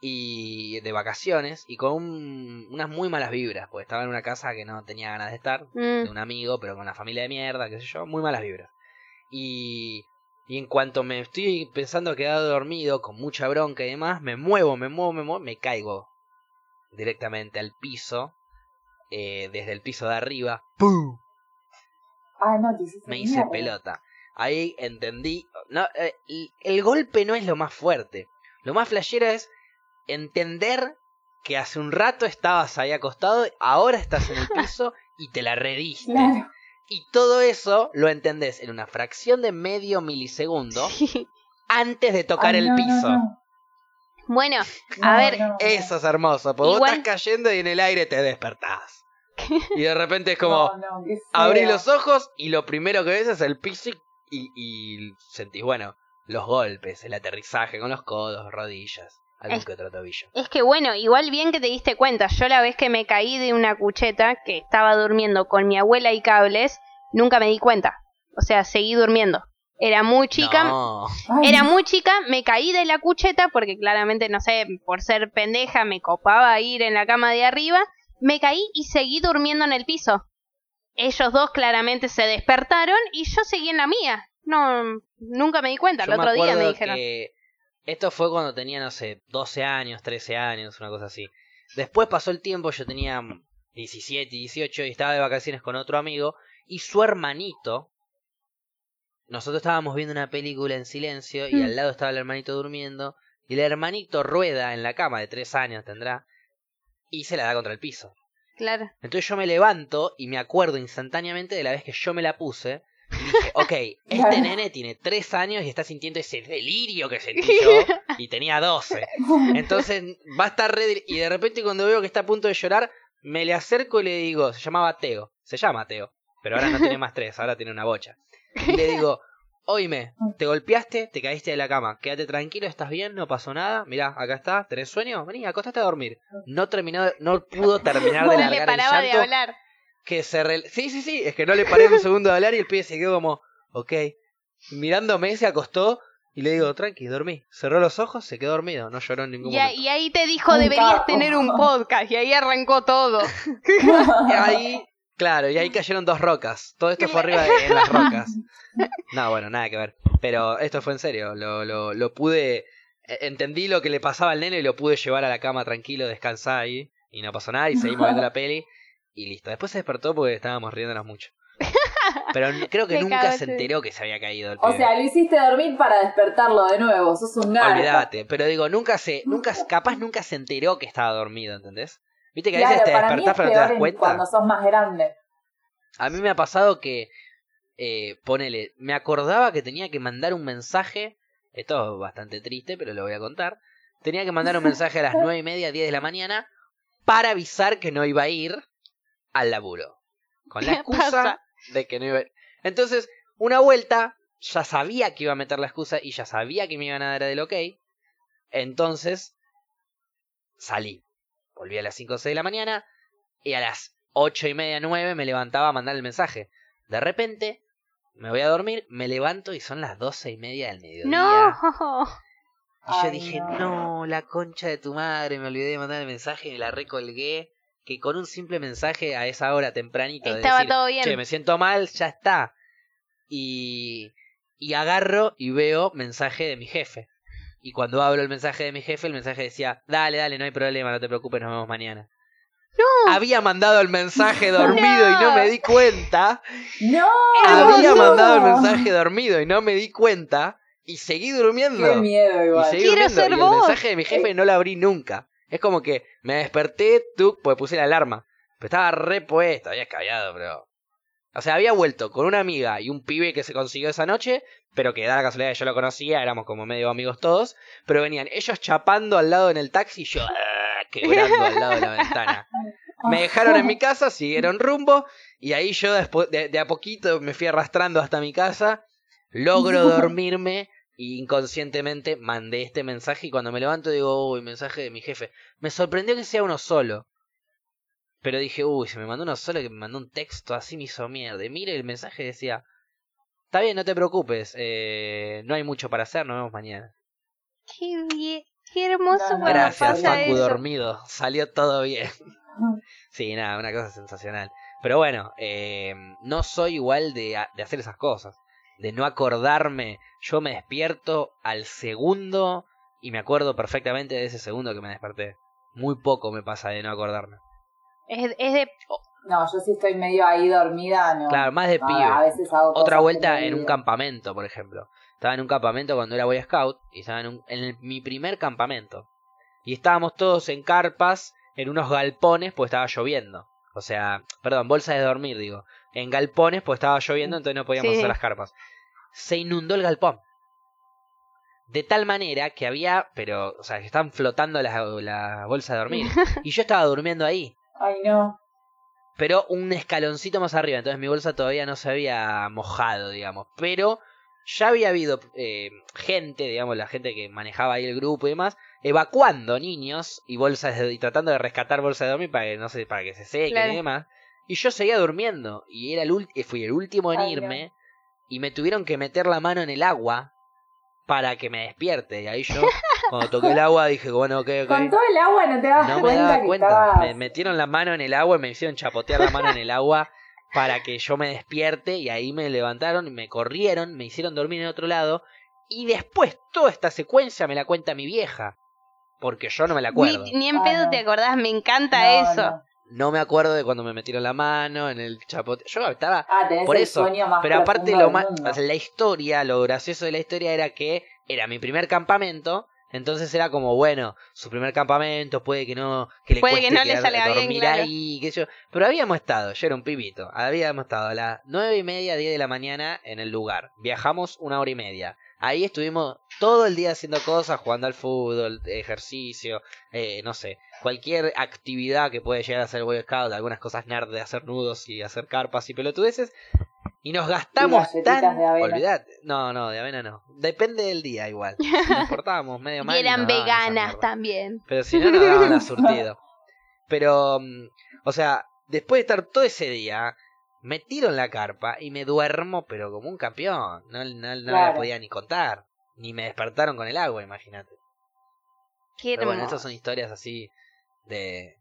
y de vacaciones y con un- unas muy malas vibras, porque estaba en una casa que no tenía ganas de estar, de Mm. un amigo, pero con una familia de mierda, qué sé yo, muy malas vibras. Y, y en cuanto me estoy pensando quedar dormido con mucha bronca y demás, me muevo, me muevo, me muevo, me caigo directamente al piso, eh, desde el piso de arriba, ¡pum! Ah, no, me hice mierda. pelota. Ahí entendí. No, eh, el, el golpe no es lo más fuerte. Lo más flashero es entender que hace un rato estabas ahí acostado, ahora estás en el piso y te la rediste. Claro. Y todo eso lo entendés en una fracción de medio milisegundo antes de tocar Ay, el no, piso. no. Bueno, No, a ver, no, no. Eso es hermoso, porque Igual- vos estás cayendo y en el aire te despertás. Y de repente es como. Abrí los ojos y lo primero que ves es el piso y, y sentís, bueno, los golpes, el aterrizaje con los codos, rodillas, algún Es- que otro tobillo. Es que bueno, igual bien que te diste cuenta. Yo la vez que me caí de una cucheta que estaba durmiendo con mi abuela y cables, nunca me di cuenta. O sea, seguí durmiendo. Era muy chica. No. Era muy chica, me caí de la cucheta porque claramente, no sé, por ser pendeja me copaba ir en la cama de arriba. Me caí y seguí durmiendo en el piso. Ellos dos claramente se despertaron y yo seguí en la mía. No, nunca me di cuenta. Yo El otro me día me dijeron. que esto fue cuando tenía, no sé, 12 años, 13 años, una cosa así. Después pasó el tiempo, yo tenía 17, 18 y estaba de vacaciones con otro amigo y su hermanito nosotros estábamos viendo una película en silencio y Mm. al lado estaba el hermanito durmiendo y el hermanito rueda en la cama de tres años tendrá y se la da contra el piso. Claro. Entonces yo me levanto y me acuerdo instantáneamente de la vez que yo me la puse. Ok, este nene tiene tres años y está sintiendo ese delirio que sentí yo. Y tenía 12. Entonces va a estar re... Y de repente cuando veo que está a punto de llorar, me le acerco y le digo, se llamaba Teo. Se llama Teo. Pero ahora no tiene más tres, ahora tiene una bocha. Y le digo, oíme, te golpeaste, te caíste de la cama. Quédate tranquilo, estás bien, no pasó nada. Mirá, acá está, ¿tenés sueño? Vení, acostate a dormir. No terminó, no pudo terminar de largar le el paraba de hablar. Que se rel- Sí, sí, sí, es que no le paré un segundo de hablar y el pibe se quedó como, ok. Mirándome, se acostó y le digo, tranqui, dormí. Cerró los ojos, se quedó dormido, no lloró en ningún Y, a- momento. y ahí te dijo, deberías tener un podcast. Y ahí arrancó todo. Y ahí, claro, y ahí cayeron dos rocas. Todo esto fue arriba de en las rocas. No, bueno, nada que ver. Pero esto fue en serio, lo, lo, lo pude... eh, Entendí lo que le pasaba al nene y lo pude llevar a la cama tranquilo, descansar ahí. Y no pasó nada y seguimos viendo la peli. Y listo. Después se despertó porque estábamos riéndonos mucho. Pero creo que nunca se en- enteró que se había caído el O pibe. sea, lo hiciste dormir para despertarlo de nuevo. Sos un gato. Olvídate, pero digo, nunca se, nunca, capaz nunca se enteró que estaba dormido, ¿entendés? Viste que a Claro, veces te despertás es pero no te das en- cuenta. cuando sos más grande. A mí me ha pasado que, eh, ponele, me acordaba que tenía que mandar un mensaje, esto es bastante triste, pero lo voy a contar. Tenía que mandar un mensaje a las nueve y media, 10 de la mañana, para avisar que no iba a ir al laburo. Con la ¿Qué excusa pasa? de que no iba. Entonces, una vuelta, ya sabía que iba a meter la excusa y ya sabía que me iban a dar el ok. Entonces, salí. Volví a las 5 o 6 de la mañana y a las ocho y media, nueve me levantaba a mandar el mensaje. De repente, me voy a dormir, me levanto y son las doce y media del mediodía. No. Y yo Ay, dije, no. no. la concha de tu madre, me olvidé de mandar el mensaje y me la recolgué. Que con un simple mensaje a esa hora tempranito de Estaba decir, todo bien. che, me siento mal, ya está. Y, y agarro y veo mensaje de mi jefe. Y cuando abro el mensaje de mi jefe, el mensaje decía, dale, dale, no hay problema, no te preocupes, nos vemos mañana. No. Había mandado el mensaje dormido y no me di cuenta. ¡No! Había mandado el mensaje dormido y no me di cuenta. Y seguí durmiendo. Qué miedo Y igual. seguí Quiero durmiendo. ser y el vos. mensaje de mi jefe no lo abrí nunca. Es como que me desperté, tú, pues puse la alarma. Pero estaba repuesto, había escabeado, pero. O sea, había vuelto con una amiga y un pibe que se consiguió esa noche, pero que da la casualidad que yo lo conocía, éramos como medio amigos todos. Pero venían ellos chapando al lado en el taxi y yo ah, quebrando al lado de la ventana. Me dejaron en mi casa, siguieron rumbo y ahí yo después de, de a poquito me fui arrastrando hasta mi casa. Logro dormirme y inconscientemente mandé este mensaje y cuando me levanto digo, uy, mensaje de mi jefe. Me sorprendió que sea uno solo. Pero dije, uy, se me mandó uno solo que me mandó un texto así me hizo mierda. Y mire el mensaje decía, está bien, no te preocupes, eh, no hay mucho para hacer, nos vemos mañana. Qué bien. Qué hermoso No, no, cuando Gracias, pasa Facu eso. dormido, salió todo bien. Sí, nada, una cosa sensacional. Pero bueno, eh, no soy igual de, de hacer esas cosas. De no acordarme. Yo me despierto al segundo y me acuerdo perfectamente de ese segundo que me desperté. Muy poco me pasa de no acordarme. Es, es de. No, yo sí estoy medio ahí dormida, no. Claro, más de No, pibe. A veces hago Otra cosas vuelta en un campamento, por ejemplo. Estaba en un campamento cuando era Boy Scout y estaba en, un- en el- mi primer campamento. Y estábamos todos en carpas, en unos galpones, pues estaba lloviendo. O sea, perdón, bolsas de dormir, digo. En galpones, pues estaba lloviendo, entonces no podíamos Sí. hacer las carpas. Se inundó el galpón. De tal manera que había, pero, o sea, que estaban flotando las, las bolsas de dormir. Y yo estaba durmiendo ahí Ay, no. pero un escaloncito más arriba. Entonces mi bolsa todavía no se había mojado, digamos. Pero ya había habido eh, gente, digamos, la gente que manejaba ahí el grupo y demás, evacuando niños y bolsas de- y tratando de rescatar bolsas de dormir para que no sé, para que se sequen Claro. y demás. Y yo seguía durmiendo y era el y fui el último en Ay, irme y me tuvieron que meter la mano en el agua para que me despierte. Y ahí yo cuando toqué el agua dije, bueno, ok, ok. Con todo el agua no te das No me cuenta daba que cuenta. estabas... Me metieron la mano en el agua y me hicieron chapotear la mano en el agua para que yo me despierte y ahí me levantaron y me corrieron, me hicieron dormir en otro lado y después toda esta secuencia me la cuenta mi vieja porque yo no me la acuerdo. Ni, ni en Ah, pedo no. te acordás, me encanta No, eso. no. No me acuerdo de cuando me metieron la mano en el chapote. Yo estaba Ah, por eso. más Pero aparte lo más, la historia, lo gracioso de la historia era que era mi primer campamento, entonces era como bueno, su primer campamento puede que no, que le Puede cueste que no le bien, dormir claro. ahí, yo. Pero habíamos estado, yo era un pibito, habíamos estado a las nueve y media, diez de la mañana en el lugar. Viajamos una hora y media. Ahí estuvimos todo el día haciendo cosas, jugando al fútbol, ejercicio, eh, no sé, cualquier actividad que puede llegar a ser Boy Scout, algunas cosas nerd de hacer nudos y hacer carpas y pelotudeces. Y nos gastamos galletitas tan... de avena. Olvidate. No, no, de avena no. Depende del día igual. Si nos portábamos medio mal. Y eran veganas también. Pero si no, nos daban la surtido. Pero, mm, o sea, después de estar todo ese día, me tiro en la carpa y me duermo, pero como un campeón. No, no, no la podía ni contar. Ni me despertaron con el agua, imagínate. Qué Pero bueno, estas son historias así de,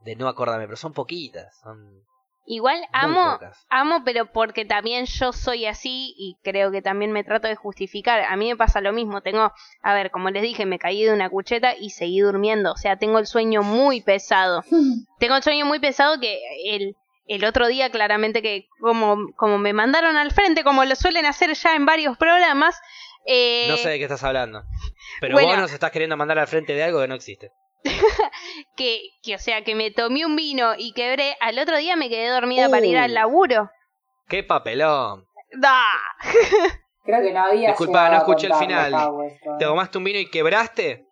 de no acordarme, pero son poquitas. Son Igual amo, amo, pero porque también yo soy así y creo que también me trato de justificar. A mí me pasa lo mismo. Tengo, a ver, como les dije, me caí de una cucheta y seguí durmiendo. O sea, tengo el sueño muy pesado. tengo el sueño muy pesado que el, el otro día claramente que como, como me mandaron al frente, como lo suelen hacer ya en varios programas, eh, No sé de qué estás hablando. Pero bueno. vos nos estás queriendo mandar al frente de algo que no existe. que, que, o sea, que me tomé un vino y quebré, al otro día me quedé dormida para ir Uh. al laburo. ¡Qué papelón! ¡Da! Creo que no había Disculpa, no a escuché el final. ¿Te tomaste un vino y quebraste?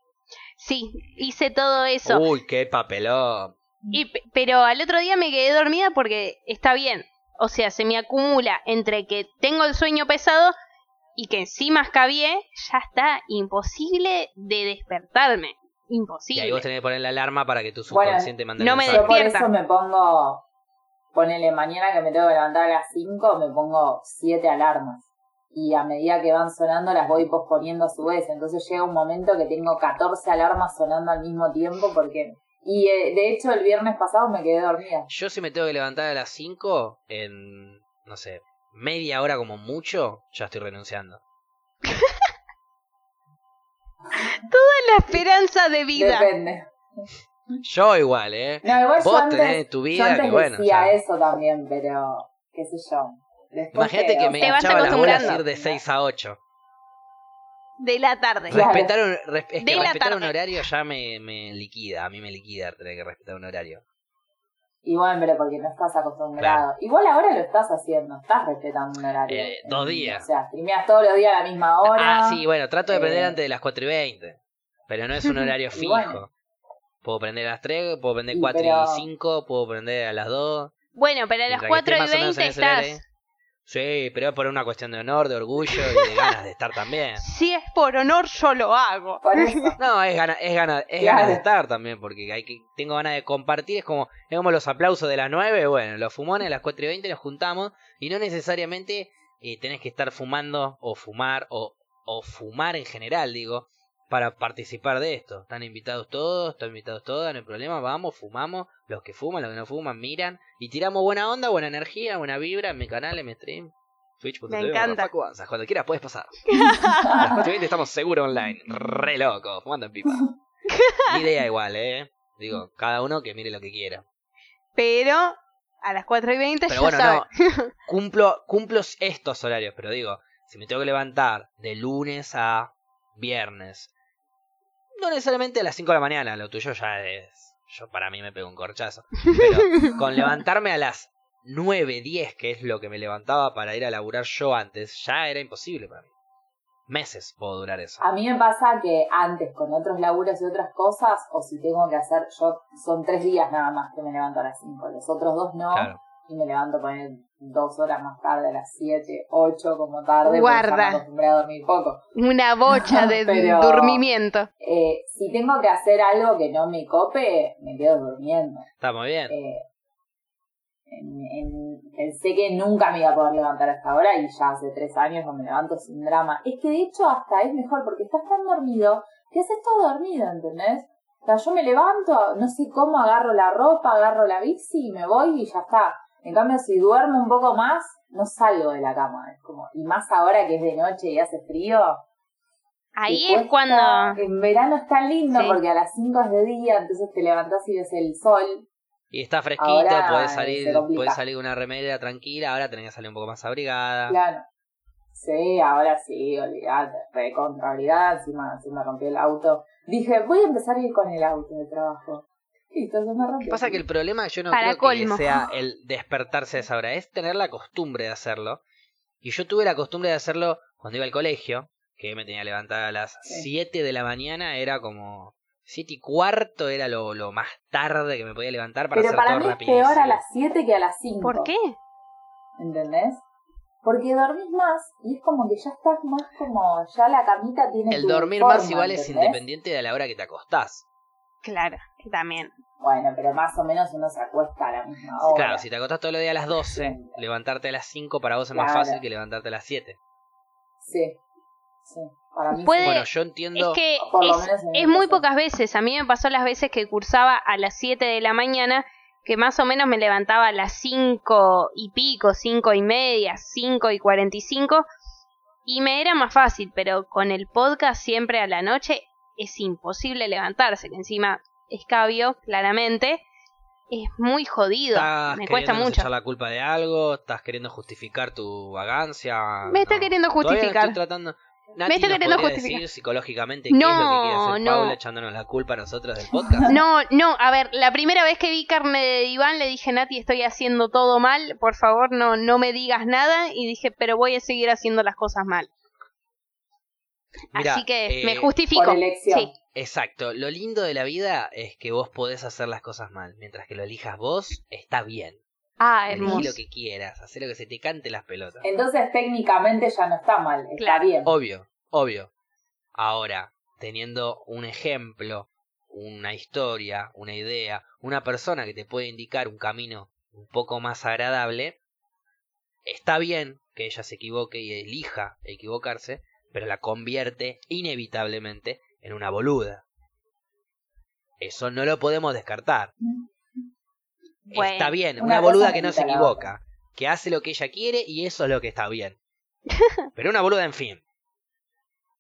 Sí, hice todo eso. Uy, qué papelón. Y, pe- pero al otro día me quedé dormida porque está bien. O sea, se me acumula entre que tengo el sueño pesado y que encima escabié, ya está imposible de despertarme. Y Imposible. ahí vos tenés que poner la alarma para que tu Bueno, subconsciente mande no el me mensaje. Yo por despierta. eso me pongo, ponele mañana que me tengo que levantar a las 5, me pongo 7 alarmas. Y a medida que van sonando las voy posponiendo a su vez. Entonces llega un momento que tengo 14 alarmas sonando al mismo tiempo porque... Y eh, de hecho el viernes pasado me quedé dormida. Yo si me tengo que levantar a las 5, en, no sé, media hora como mucho, ya estoy renunciando. La esperanza de vida. Depende. Yo igual, ¿eh? No, igual yo Vos antes, tenés tu yo vida antes que bueno. decía ya. eso también, pero qué sé yo. Después Imagínate que o me sea, echaba las bolas ir de 6 a 8. De la tarde. Claro. Respetar un, res- es De que la respetar un horario ya me, me liquida. A mí me liquida tener que respetar un horario. Igual, pero porque no estás acostumbrado. Igual ahora lo estás haciendo, estás respetando un horario. Eh, dos días. O sea, streameas todos los días a la misma hora. Ah, sí, bueno, trato de prender Eh. antes de las 4 y 20. Pero no es un horario Y fijo. bueno. Puedo prender a las 3, puedo prender Y 4 pero- y 5, puedo prender a las 2. Bueno, pero a las Mientras que 4 esté y más o menos 20 en ese horario estás. ahí. Sí, pero es por una cuestión de honor, de orgullo y de ganas de estar también. Si es por honor, yo lo hago. Por eso. No, es ganas es gana, es Claro. ganas de estar también, porque hay que, tengo ganas de compartir. Es como, es como los aplausos de las 9, bueno, los fumones a las 4 y 20 nos juntamos y no necesariamente eh, tenés que estar fumando o fumar o, o fumar en general, digo, para participar de esto. Están invitados todos, están invitados todos, no hay problema, vamos, fumamos. Los que fuman, los que no fuman, miran y tiramos buena onda, buena energía, buena vibra en mi canal, en mi stream. Twitch.tv Me encanta. Cuando quieras puedes pasar. A las 4 y 20 estamos seguros online. Re loco, fumando en pipa. Ni idea igual, eh. Digo, cada uno que mire lo que quiera. Pero a las 4 y 20 Pero ya bueno, sabe. no. Cumplo, cumplo estos horarios, pero digo, si me tengo que levantar de lunes a viernes, no necesariamente a las 5 de la mañana, lo tuyo ya es. Yo para mí me pego un corchazo. Pero con levantarme a las 9, 10, que es lo que me levantaba para ir a laburar yo antes, ya era imposible para mí. Meses puedo durar eso. A mí me pasa que antes con otros laburos y otras cosas, o si tengo que hacer, yo son tres días nada más que me levanto a las 5, los otros dos no, Claro. y me levanto por ahí dos horas más tarde, a las 7, 8 como tarde, porque Guarda. me acostumbré a dormir poco. Una bocha de Pero- dormimiento. Eh, si tengo que hacer algo que no me cope, me quedo durmiendo. Está muy bien. Eh, en- en- pensé que nunca me iba a poder levantar a esta hora y ya hace tres años no me levanto sin drama. Es que de hecho hasta es mejor porque estás tan dormido que haces todo dormido, ¿entendés? O sea, yo me levanto, no sé cómo, agarro la ropa, agarro la bici y me voy y ya está. En cambio, si duermo un poco más, no salgo de la cama. Es como, y más ahora que es de noche y hace frío. Ahí es cuando. En verano es tan lindo Sí. porque a las 5 es de día, entonces te levantás y ves el sol. Y está fresquito, Ahora, puedes eh, salir, puedes salir una remera tranquila, ahora tenés que salir un poco más abrigada. Claro. Sí, ahora sí, olvidate, recontra abrigada, encima me rompió el auto. Dije, voy a empezar a ir con el auto de trabajo. Listo, se me rompió. Pasa que el problema yo no Para creo colmo. que sea el despertarse a esa hora, es tener la costumbre de hacerlo. Y yo tuve la costumbre de hacerlo cuando iba al colegio, que me tenía que levantar a las Sí. 7 de la mañana, era como 7 y cuarto, era lo, lo más tarde que me podía levantar para Pero hacer para todo mí es peor a las 7 que a las 5. ¿Por qué? ¿Entendés? Porque dormís más y es como que ya estás más como, ya la camita tiene El tu dormir forma, más igual es independiente de la hora que te acostás. Claro, que también. Bueno, pero más o menos uno se acuesta a la misma hora. Claro, si te acostás todos los días a las 12, Sí. levantarte a las 5 para vos es más fácil que levantarte a las 7. Sí, sí, para mí Puede-. Bueno, yo entiendo... Es que Por lo es, menos en mi es muy pocas veces. A mí me pasó las veces que cursaba a las 7 de la mañana, que más o menos me levantaba a las 5 y pico, 5 y media, 5 y 45, y me era más fácil, pero con el podcast siempre a la noche es imposible levantarse, que encima escabio, claramente, es muy jodido. Estás Me cuesta mucho. echar la culpa de algo, estás queriendo justificar tu vagancia. Me no. queriendo no justificar. estoy tratando. Nati, estoy ¿nos queriendo justificar. decir psicológicamente qué es lo que No, quiere hacer no. Paula echándonos la culpa a nosotros del podcast? No, no, a ver, la primera vez que vi carne de diván le dije, Nati, estoy haciendo todo mal, por favor no, no me digas nada, y dije, pero voy a seguir haciendo las cosas mal. Mirá, Así que eh, me justifico. por elección. Sí, Exacto. Lo lindo de la vida es que vos podés hacer las cosas mal. Mientras que lo elijas vos, está bien. ah, Elegí hermoso. lo que quieras, hacé lo que se te cante las pelotas. Entonces técnicamente ya no está mal, está Claro. bien. Obvio, obvio. Ahora, teniendo un ejemplo, una historia, una idea, una persona que te puede indicar un camino un poco más agradable, está bien que ella se equivoque y elija equivocarse, pero la convierte inevitablemente en una boluda. Eso no lo podemos descartar. Bueno, está bien, una una, boluda que no se equivoca, que hace lo que ella quiere y eso es lo que está bien. Pero una boluda, en fin.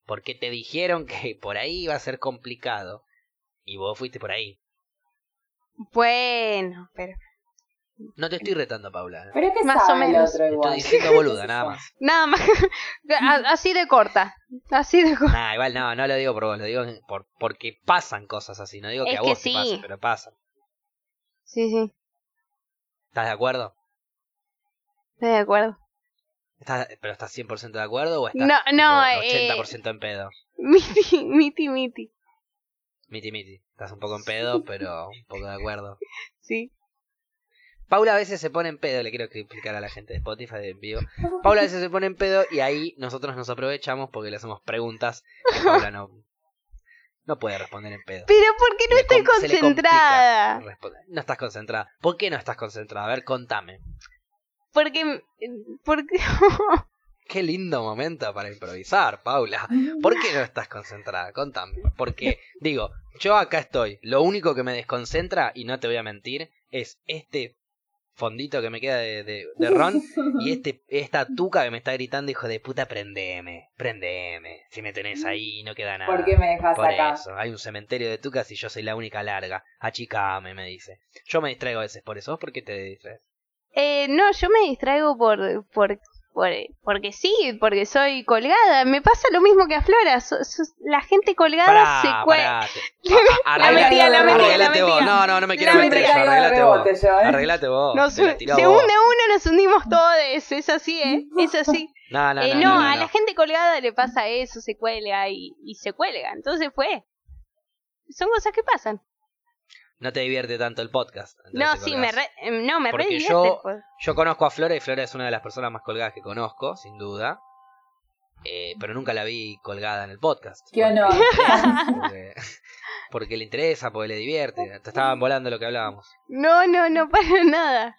Porque te dijeron que por ahí iba a ser complicado y vos fuiste por ahí. Bueno, pero No te estoy retando, Paula. Pero es que Más o el menos. otro Te igual. estoy diciendo boluda, nada más. nada más, así de corta, así de corta. Nah, igual no, no lo digo por vos, lo digo por, porque pasan cosas así. No digo que Es a que vos te sí. pase, pero pasan. Sí, sí, ¿Estás de acuerdo? estoy de acuerdo. ¿Estás, ¿Pero estás 100% de acuerdo o estás No, no, tipo, eh, 80% en pedo? Miti, miti, miti. Miti, miti. Estás un poco en pedo, pero un poco de acuerdo. Sí. Paula a veces se pone en pedo, le quiero explicar a la gente de Spotify de en vivo. Paula a veces se pone en pedo y ahí nosotros nos aprovechamos porque le hacemos preguntas que Paula no, no puede responder en pedo. Pero porque no Le estoy concentrada. No estás concentrada. ¿Por qué no estás concentrada? A ver, contame. Porque, porque Qué lindo momento para improvisar, Paula. ¿Por qué no estás concentrada? Contame. Porque, digo, yo acá estoy. Lo único que me desconcentra, y no te voy a mentir, es este fondito que me queda de, de, de ron y este esta tuca que me está gritando, hijo de puta, prendeme, prendeme. Si me tenés ahí no queda nada. ¿Por qué me dejas Por acá? eso, hay un cementerio de tucas y yo soy la única larga. Achicame, me dice. Yo me distraigo a veces por eso. ¿Vos por qué te distraes? Eh, no, yo me distraigo por, por, por, porque sí, porque soy colgada. Me pasa lo mismo que a Flora. so- so- la gente colgada Pará, se cuelga. La metía, la metía, la arreglate vos. metía. No, no, no me quiero meter yo. Arreglate vos. Yo, ¿eh? Arreglate vos. Nos- tiró se vos. hunde uno, nos hundimos todos. Es así, ¿eh? Es así. No, no, Eh, no, no, no, no, a la gente colgada le pasa eso, se cuelga y, y se cuelga. Entonces fue. Son cosas que pasan. No te divierte tanto el podcast. No, sí, me re, em, no, me re Porque divierte, yo- pues. Yo conozco a Flora y Flora es una de las personas más colgadas que conozco, sin duda. Eh, pero nunca la vi colgada en el podcast. Qué Porque honor. le interesa, Porque, porque le interesa, porque le divierte. Te estaban volando lo que hablábamos. No, no, no para nada.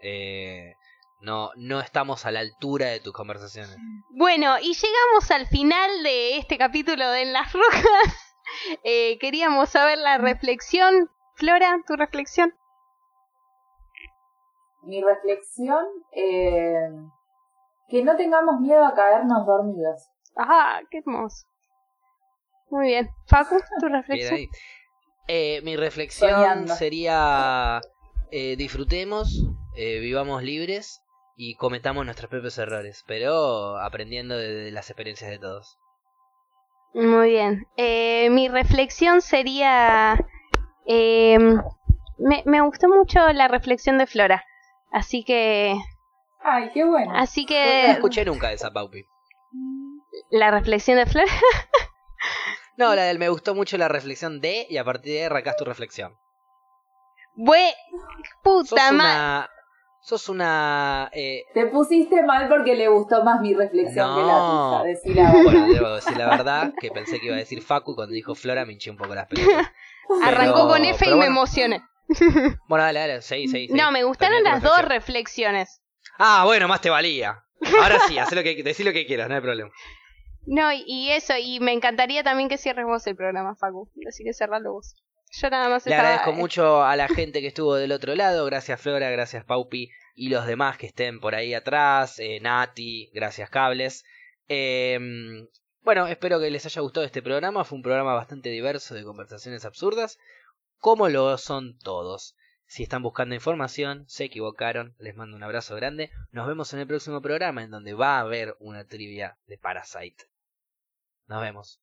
Eh, no, no estamos a la altura de tus conversaciones. Bueno, y llegamos al final de este capítulo de En las Rojas. Eh, queríamos saber la reflexión. Flora, tu reflexión. Mi reflexión, eh, que no tengamos miedo a caernos dormidos. Ajá, qué hermoso. Muy bien. Facu, tu reflexión. Eh, mi reflexión Soñando. sería eh, disfrutemos, eh, vivamos libres y cometamos nuestros propios errores, pero aprendiendo de, de las experiencias de todos. Muy bien. Eh, mi reflexión sería... eh, me, me gustó mucho la reflexión de Flora. Así que... Ay, qué bueno. Así No que... escuché nunca de esa Paupi. La reflexión de Flora. No, la del me gustó mucho la reflexión de y a partir de ahí arrancás tu reflexión. Bue... Puta madre. una... Sos una... eh, Te pusiste mal porque le gustó más mi reflexión que la No. tuya. Decí la verdad. Bueno, debo decir la verdad, que pensé que iba a decir Facu y cuando dijo Flora me hinché un poco las pelotas. Arrancó con F y me emocioné. Bueno, dale, dale, seguí, seguí. seguí. No, me gustaron las dos reflexiones. Ah, bueno, más te valía. Ahora sí, haz lo que, decí lo que quieras, no hay problema. No, y- y eso, y me encantaría también que cierres vos el programa, Facu. Así que cerralo vos. Yo nada más Le estaba- agradezco mucho a la gente que estuvo del otro lado. Gracias Flora, gracias Paupi y los demás que estén por ahí atrás. eh, Nati, gracias Cables. Eh, bueno, espero que les haya gustado este programa. Fue un programa bastante diverso de conversaciones absurdas, como lo son todos. Si están buscando información, se equivocaron. Les mando un abrazo grande. Nos vemos en el próximo programa en donde va a haber una trivia de Parasite. Nos vemos.